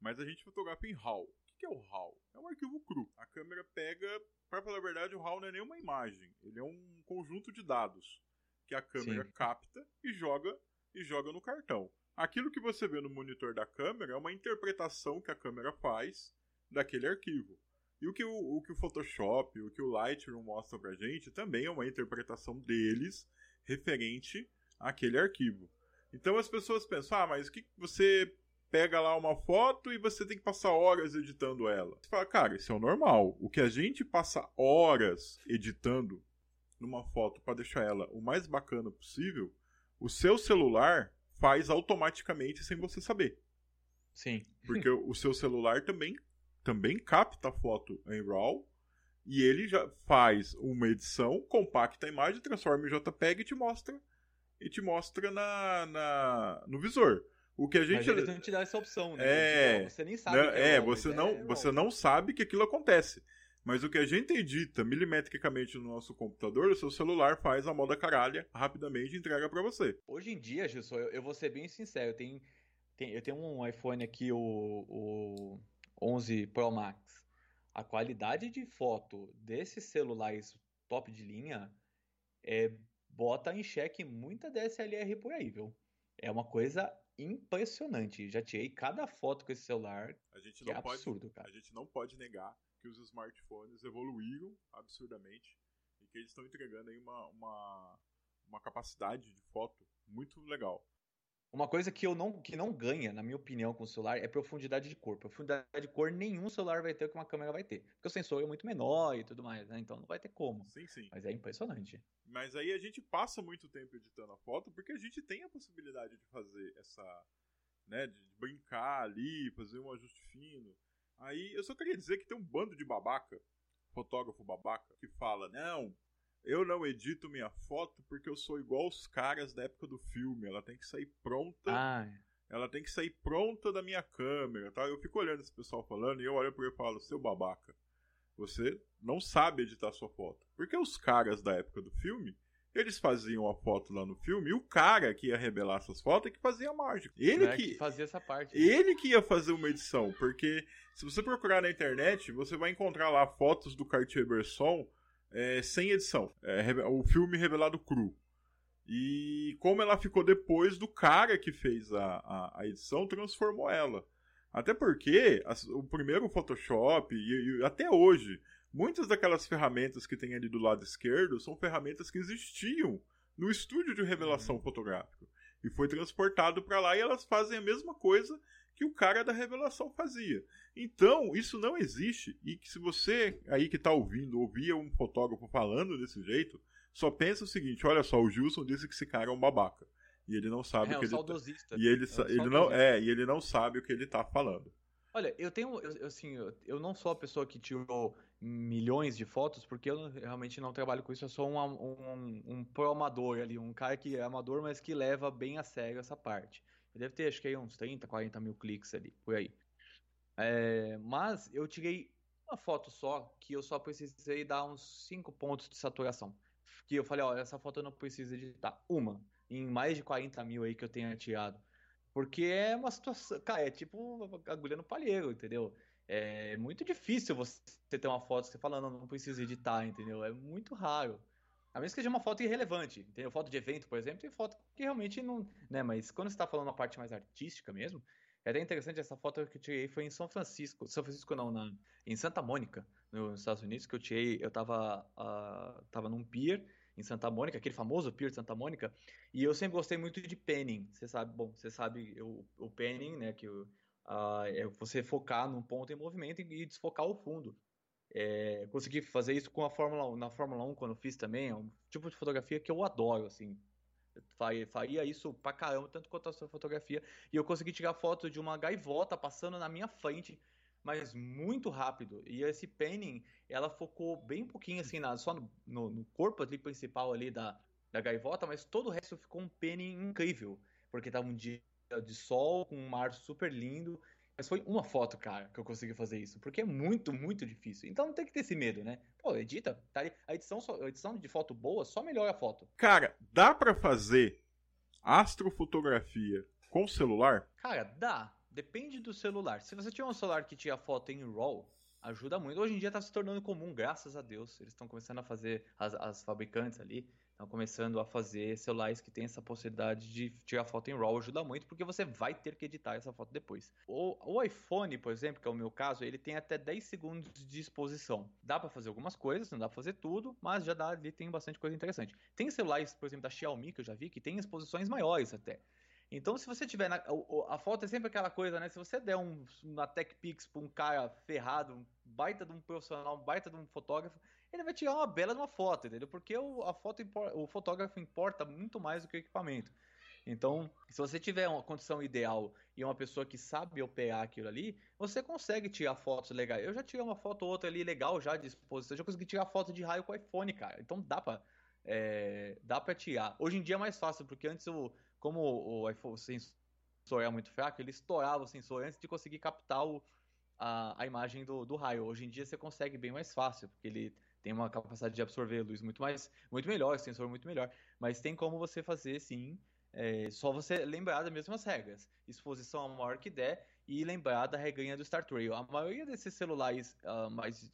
Mas a gente fotografa em RAW. O que é o RAW? É um arquivo cru. A câmera pega, para falar a verdade, o RAW não é nenhuma imagem. Ele é um conjunto de dados que a câmera Sim. capta e joga e joga no cartão. Aquilo que você vê no monitor da câmera é uma interpretação que a câmera faz daquele arquivo. E o que o, o, que o Photoshop, o que o Lightroom mostra pra gente também é uma interpretação deles referente àquele arquivo. Então as pessoas pensam, ah, mas o que você pega lá uma foto e você tem que passar horas editando ela. Você fala, cara, isso é o normal. O que a gente passa horas editando numa foto para deixar ela o mais bacana possível, o seu celular faz automaticamente sem você saber. Sim. Porque o seu celular também também capta a foto em RAW e ele já faz uma edição, compacta a imagem, transforma em JPEG e te mostra e te mostra na, na no visor. O que a gente Mas não te dá essa opção, né? É, você nem sabe. Não, é, é você não, é você não sabe que aquilo acontece. Mas o que a gente edita milimetricamente no nosso computador, o seu celular faz a moda caralha rapidamente e entrega para você. Hoje em dia, Gilson, eu, eu, vou ser bem sincero, tem, tem, eu tenho um iPhone aqui, o, o 11 Pro Max. A qualidade de foto desses celulares top de linha é, bota em xeque muita DSLR por aí, viu? É uma coisa impressionante. Já tirei cada foto com esse celular. A gente não é pode, absurdo, cara. A gente não pode negar que os smartphones evoluíram absurdamente e que eles estão entregando aí uma, uma, uma capacidade de foto muito legal. Uma coisa que eu não que não ganha, na minha opinião, com o celular é profundidade de cor. Profundidade de cor nenhum celular vai ter que uma câmera vai ter. Porque o sensor é muito menor e tudo mais, né? Então não vai ter como. Sim, sim. Mas é impressionante. Mas aí a gente passa muito tempo editando a foto porque a gente tem a possibilidade de fazer essa. né? De brincar ali, fazer um ajuste fino. Aí eu só queria dizer que tem um bando de babaca, fotógrafo babaca, que fala: não, eu não edito minha foto porque eu sou igual os caras da época do filme. Ela tem que sair pronta. Ah. Ela tem que sair pronta da minha câmera, tá? Eu fico olhando esse pessoal falando e eu olho para ele e falo: seu babaca, você não sabe editar sua foto. Porque os caras da época do filme, eles faziam a foto lá no filme e o cara que ia revelar essas fotos é que fazia a mágica. Ele é que, que, fazia essa parte. Ele que ia fazer uma edição, porque se você procurar na internet, você vai encontrar lá fotos do Cartier-Bresson é, sem edição. É, o filme revelado cru. E como ela ficou depois do cara que fez a, a, a edição, transformou ela. Até porque as, o primeiro Photoshop, e, e, até hoje, muitas daquelas ferramentas que tem ali do lado esquerdo são ferramentas que existiam no estúdio de revelação uhum. fotográfica. E foi transportado para lá e elas fazem a mesma coisa que o cara da revelação fazia. Então, isso não existe. E que se você aí que está ouvindo ouvia um fotógrafo falando desse jeito, só pensa o seguinte: olha só, o Gilson disse que esse cara é um babaca. E ele não sabe é, o que ele tá. E ele, é ele não é, e ele não sabe o que ele está falando. Olha, eu tenho, eu, assim, eu não sou a pessoa que tirou milhões de fotos, porque eu realmente não trabalho com isso, eu sou um, um, um pro amador ali, um cara que é amador, mas que leva bem a sério essa parte. Deve ter, acho que aí uns 30, 40 mil cliques ali, por aí. É, mas eu tirei uma foto só, que eu só precisei dar uns 5 pontos de saturação. Que eu falei, ó, essa foto eu não preciso editar. Uma, em mais de 40 mil aí que eu tenha tirado. Porque é uma situação, cara, é tipo agulha no palheiro, entendeu? É muito difícil você ter uma foto você fala, não, não preciso editar, entendeu? É muito raro. A menos que seja uma foto irrelevante, entendeu? Foto de evento, por exemplo, tem foto que realmente não. Né? Mas quando você está falando a parte mais artística mesmo, é até interessante essa foto que eu tirei foi em São Francisco. São Francisco não, na, em Santa Mônica, nos Estados Unidos, que eu tirei. Eu tava, uh, tava num pier em Santa Mônica, aquele famoso pier de Santa Mônica, e eu sempre gostei muito de penning. Você sabe, bom, você sabe eu, o penning, né? Que uh, é você focar num ponto em movimento e desfocar o fundo. É, consegui fazer isso com a Fórmula 1, na Fórmula 1 quando fiz também, é um tipo de fotografia que eu adoro, assim. Faria isso pra caramba, tanto quanto a sua fotografia. E eu consegui tirar foto de uma gaivota passando na minha frente, mas muito rápido. E esse penning, ela focou bem pouquinho, assim, na, só no, no, no corpo ali, principal ali da, da gaivota, mas todo o resto ficou um penning incrível. Porque tava um dia de sol, com um mar super lindo, Mas foi uma foto, cara, que eu consegui fazer isso. Porque é muito, muito difícil. Então não tem que ter esse medo, né? Pô, edita. Tá ali. A edição, a edição de foto boa só melhora a foto. Cara, dá para fazer astrofotografia com celular? Cara, dá. Depende do celular. Se você tiver um celular que tira foto em RAW, ajuda muito. Hoje em dia está se tornando comum, graças a Deus. Eles estão começando a fazer, as, as fabricantes ali, estão começando a fazer celulares que tem essa possibilidade de tirar foto em RAW. Ajuda muito, porque você vai ter que editar essa foto depois. O, o iPhone, por exemplo, que é o meu caso, ele tem até 10 segundos de exposição. Dá para fazer algumas coisas, não dá para fazer tudo, mas já dá ali, tem bastante coisa interessante. Tem celulares, por exemplo, da Xiaomi, que eu já vi, que tem exposições maiores até. Então, se você tiver. Na, a, foto é sempre aquela coisa, né? Se você der um, uma Tech Pix pra um cara ferrado, um baita de um profissional, um baita de um fotógrafo, ele vai tirar uma bela de uma foto, entendeu? Porque o, a foto, o fotógrafo importa muito mais do que o equipamento. Então, se você tiver uma condição ideal e uma pessoa que sabe operar aquilo ali, você consegue tirar fotos legais. Eu já tirei uma foto ou outra ali legal já de exposição, eu já consegui tirar foto de raio com o iPhone, cara. Então dá pra, é, dá pra tirar. Hoje em dia é mais fácil, porque antes o como o iPhone o sensor é muito fraco, ele estourava o sensor antes de conseguir captar o, a, a imagem do, do raio. Hoje em dia você consegue bem mais fácil, porque ele tem uma capacidade de absorver luz muito mais muito melhor, sensor muito melhor. Mas tem como você fazer sim, é, só você lembrar das mesmas regras. Exposição a maior que der e lembrar da reganha do Star Trail. A maioria desses celulares uh, mais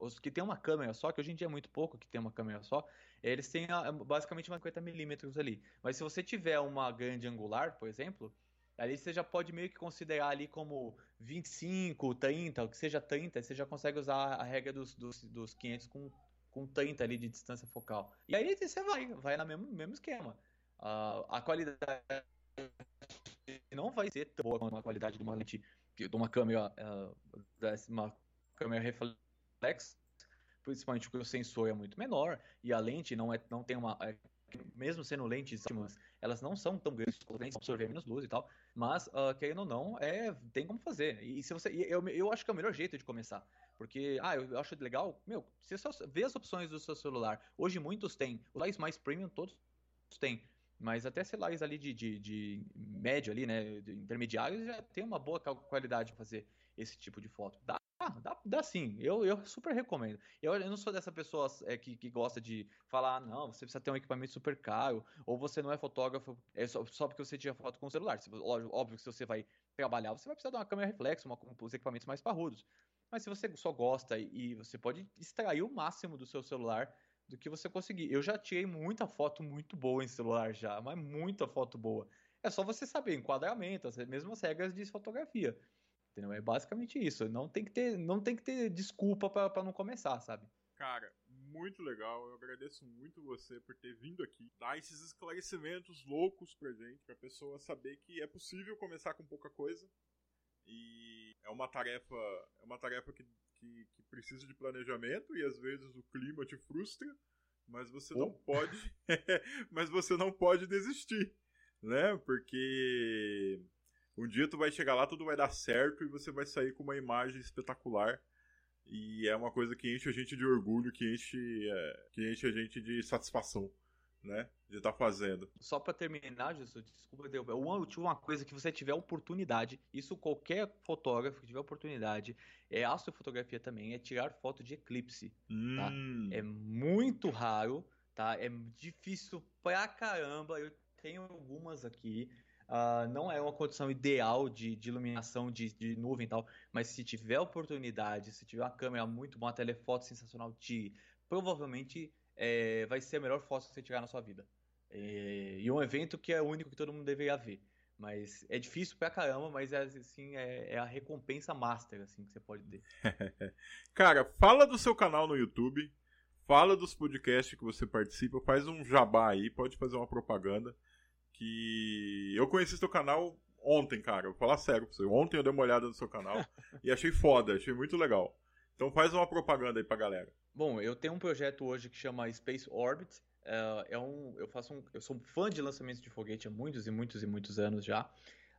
os que tem uma câmera só, que hoje em dia é muito pouco que tem uma câmera só, eles têm basicamente 50 milímetros ali. Mas se você tiver uma grande angular, por exemplo, ali você já pode meio que considerar ali como 25, 30, o que seja 30, você já consegue usar a regra dos, dos, dos 500 com, com 30 ali de distância focal. E aí você vai, vai no mesmo, mesmo esquema. Uh, a qualidade não vai ser tão boa quanto a qualidade de uma lente, de uma câmera, uh, uma câmera reflex, principalmente porque o sensor é muito menor e a lente não, é, não tem uma. É, mesmo sendo lentes ótimas, elas não são tão grandes, lentes absorver menos luz e tal, mas, uh, querendo ou não, é, tem como fazer. E se você. Eu, eu acho que é o melhor jeito de começar. Porque, ah, eu acho legal, meu, você só vê as opções do seu celular. Hoje muitos têm. Os celulares mais premium todos têm. Mas até celulares ali de, de, de médio ali, né? De intermediários já tem uma boa qualidade de fazer esse tipo de foto. Dá ah, dá, dá sim. Eu, eu super recomendo. Eu, eu não sou dessa pessoa é, que, que gosta de falar, ah, não, você precisa ter um equipamento super caro, ou você não é fotógrafo é só, só porque você tira foto com o celular. Se, óbvio, que se você vai trabalhar, você vai precisar de uma câmera reflexo, uma, os equipamentos mais parrudos. Mas se você só gosta e você pode extrair o máximo do seu celular do que você conseguir. Eu já tirei muita foto muito boa em celular já, mas muita foto boa. É só você saber enquadramento, as mesmas regras de fotografia. Entendeu? É basicamente isso. Não tem que ter, não tem que ter desculpa para não começar, sabe? Cara, muito legal. Eu agradeço muito você por ter vindo aqui, dar esses esclarecimentos loucos pra gente, pra pessoa saber que é possível começar com pouca coisa. E é uma tarefa, é uma tarefa que, que, que precisa de planejamento e às vezes o clima te frustra, mas você oh. não pode, mas você não pode desistir, né? Porque um dia tu vai chegar lá, tudo vai dar certo e você vai sair com uma imagem espetacular. E é uma coisa que enche a gente de orgulho, que enche, é, que enche a gente de satisfação, né? De estar tá fazendo. Só para terminar, Jesus, desculpa, deu. Uma última coisa que você tiver oportunidade, isso qualquer fotógrafo que tiver oportunidade, é astrofotografia também, é tirar foto de eclipse. Tá? Hum. Tá? É muito raro, tá? É difícil pra caramba. Eu tenho algumas aqui. Uh, não é uma condição ideal de, de iluminação de, de, nuvem e tal, mas se tiver oportunidade, se tiver uma câmera muito boa, uma telefoto sensacional, te, provavelmente é, vai ser a melhor foto que você tirar na sua vida. É, e um evento que é o único que todo mundo deveria ver. Mas é difícil pra caramba, mas é, assim, é, é a recompensa master assim, que você pode ter. Cara, fala do seu canal no YouTube, fala dos podcasts que você participa, faz um jabá aí, pode fazer uma propaganda que eu conheci seu canal ontem, cara. Vou falar sério pra você. Ontem eu dei uma olhada no seu canal e achei foda, achei muito legal. Então faz uma propaganda aí pra galera. Bom, eu tenho um projeto hoje que chama Space Orbit. Uh, é um, eu faço um, eu sou um fã de lançamentos de foguete há muitos e muitos e muitos anos já.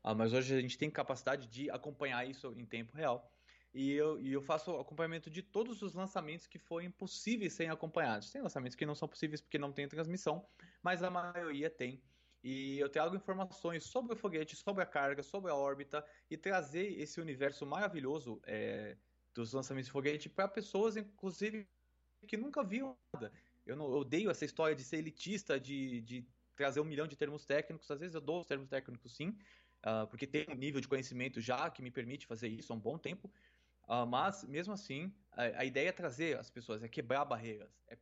Uh, mas hoje a gente tem capacidade de acompanhar isso em tempo real. E eu, e eu faço acompanhamento de todos os lançamentos que forem possíveis serem acompanhados. Tem lançamentos que não são possíveis porque não tem transmissão, mas a maioria tem. E eu trago informações sobre o foguete, sobre a carga, sobre a órbita e trazer esse universo maravilhoso é, dos lançamentos de foguete para pessoas, inclusive, que nunca viram nada. Eu, não, eu odeio essa história de ser elitista, de, de trazer um milhão de termos técnicos. Às vezes eu dou os termos técnicos sim, uh, porque tem um nível de conhecimento já que me permite fazer isso há um bom tempo. Uh, mas, mesmo assim, a, a, ideia é trazer as pessoas, é quebrar barreiras, é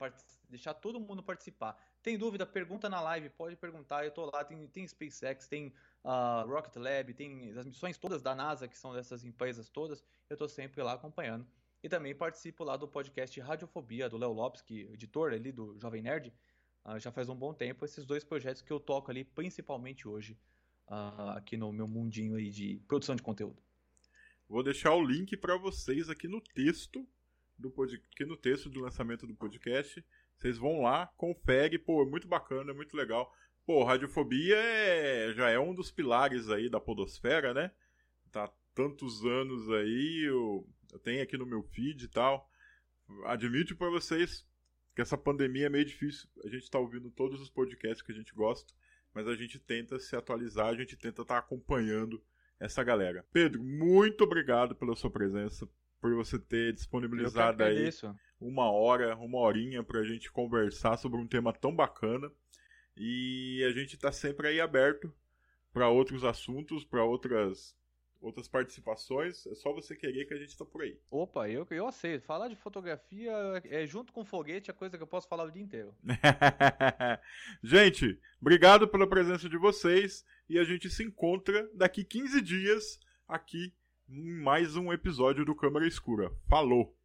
deixar todo mundo participar. Tem dúvida? Pergunta na live, pode perguntar. Eu tô lá, tem, tem SpaceX, tem uh, Rocket Lab, tem as missões todas da NASA, que são dessas empresas todas. Eu tô sempre lá acompanhando. E também participo lá do podcast Radiofobia, do Léo Lopes, que é editor ali do Jovem Nerd. Uh, já faz um bom tempo. Esses dois projetos que eu toco ali, principalmente hoje, aqui no meu mundinho aí de produção de conteúdo. Vou deixar o link para vocês aqui no texto do pod... aqui no texto do lançamento do podcast. Vocês vão lá, confere, pô, é muito bacana, é muito legal. Pô, radiofobia é... já é um dos pilares aí da podosfera, né? Tá tantos anos aí, eu, eu tenho aqui no meu feed e tal. Admito para vocês que essa pandemia é meio difícil. A gente tá ouvindo todos os podcasts que a gente gosta, mas a gente tenta se atualizar, a gente tenta estar tá acompanhando essa galera. Pedro, muito obrigado pela sua presença, por você ter disponibilizado aí uma hora, uma horinha pra gente conversar sobre um tema tão bacana. E a gente tá sempre aí aberto para outros assuntos, para outras outras participações, é só você querer que a gente tá por aí. Opa, eu, eu aceito. Falar de fotografia é junto com foguete a coisa que eu posso falar o dia inteiro. gente, obrigado pela presença de vocês e a gente se encontra daqui 15 dias aqui em mais um episódio do Câmara Escura. Falou!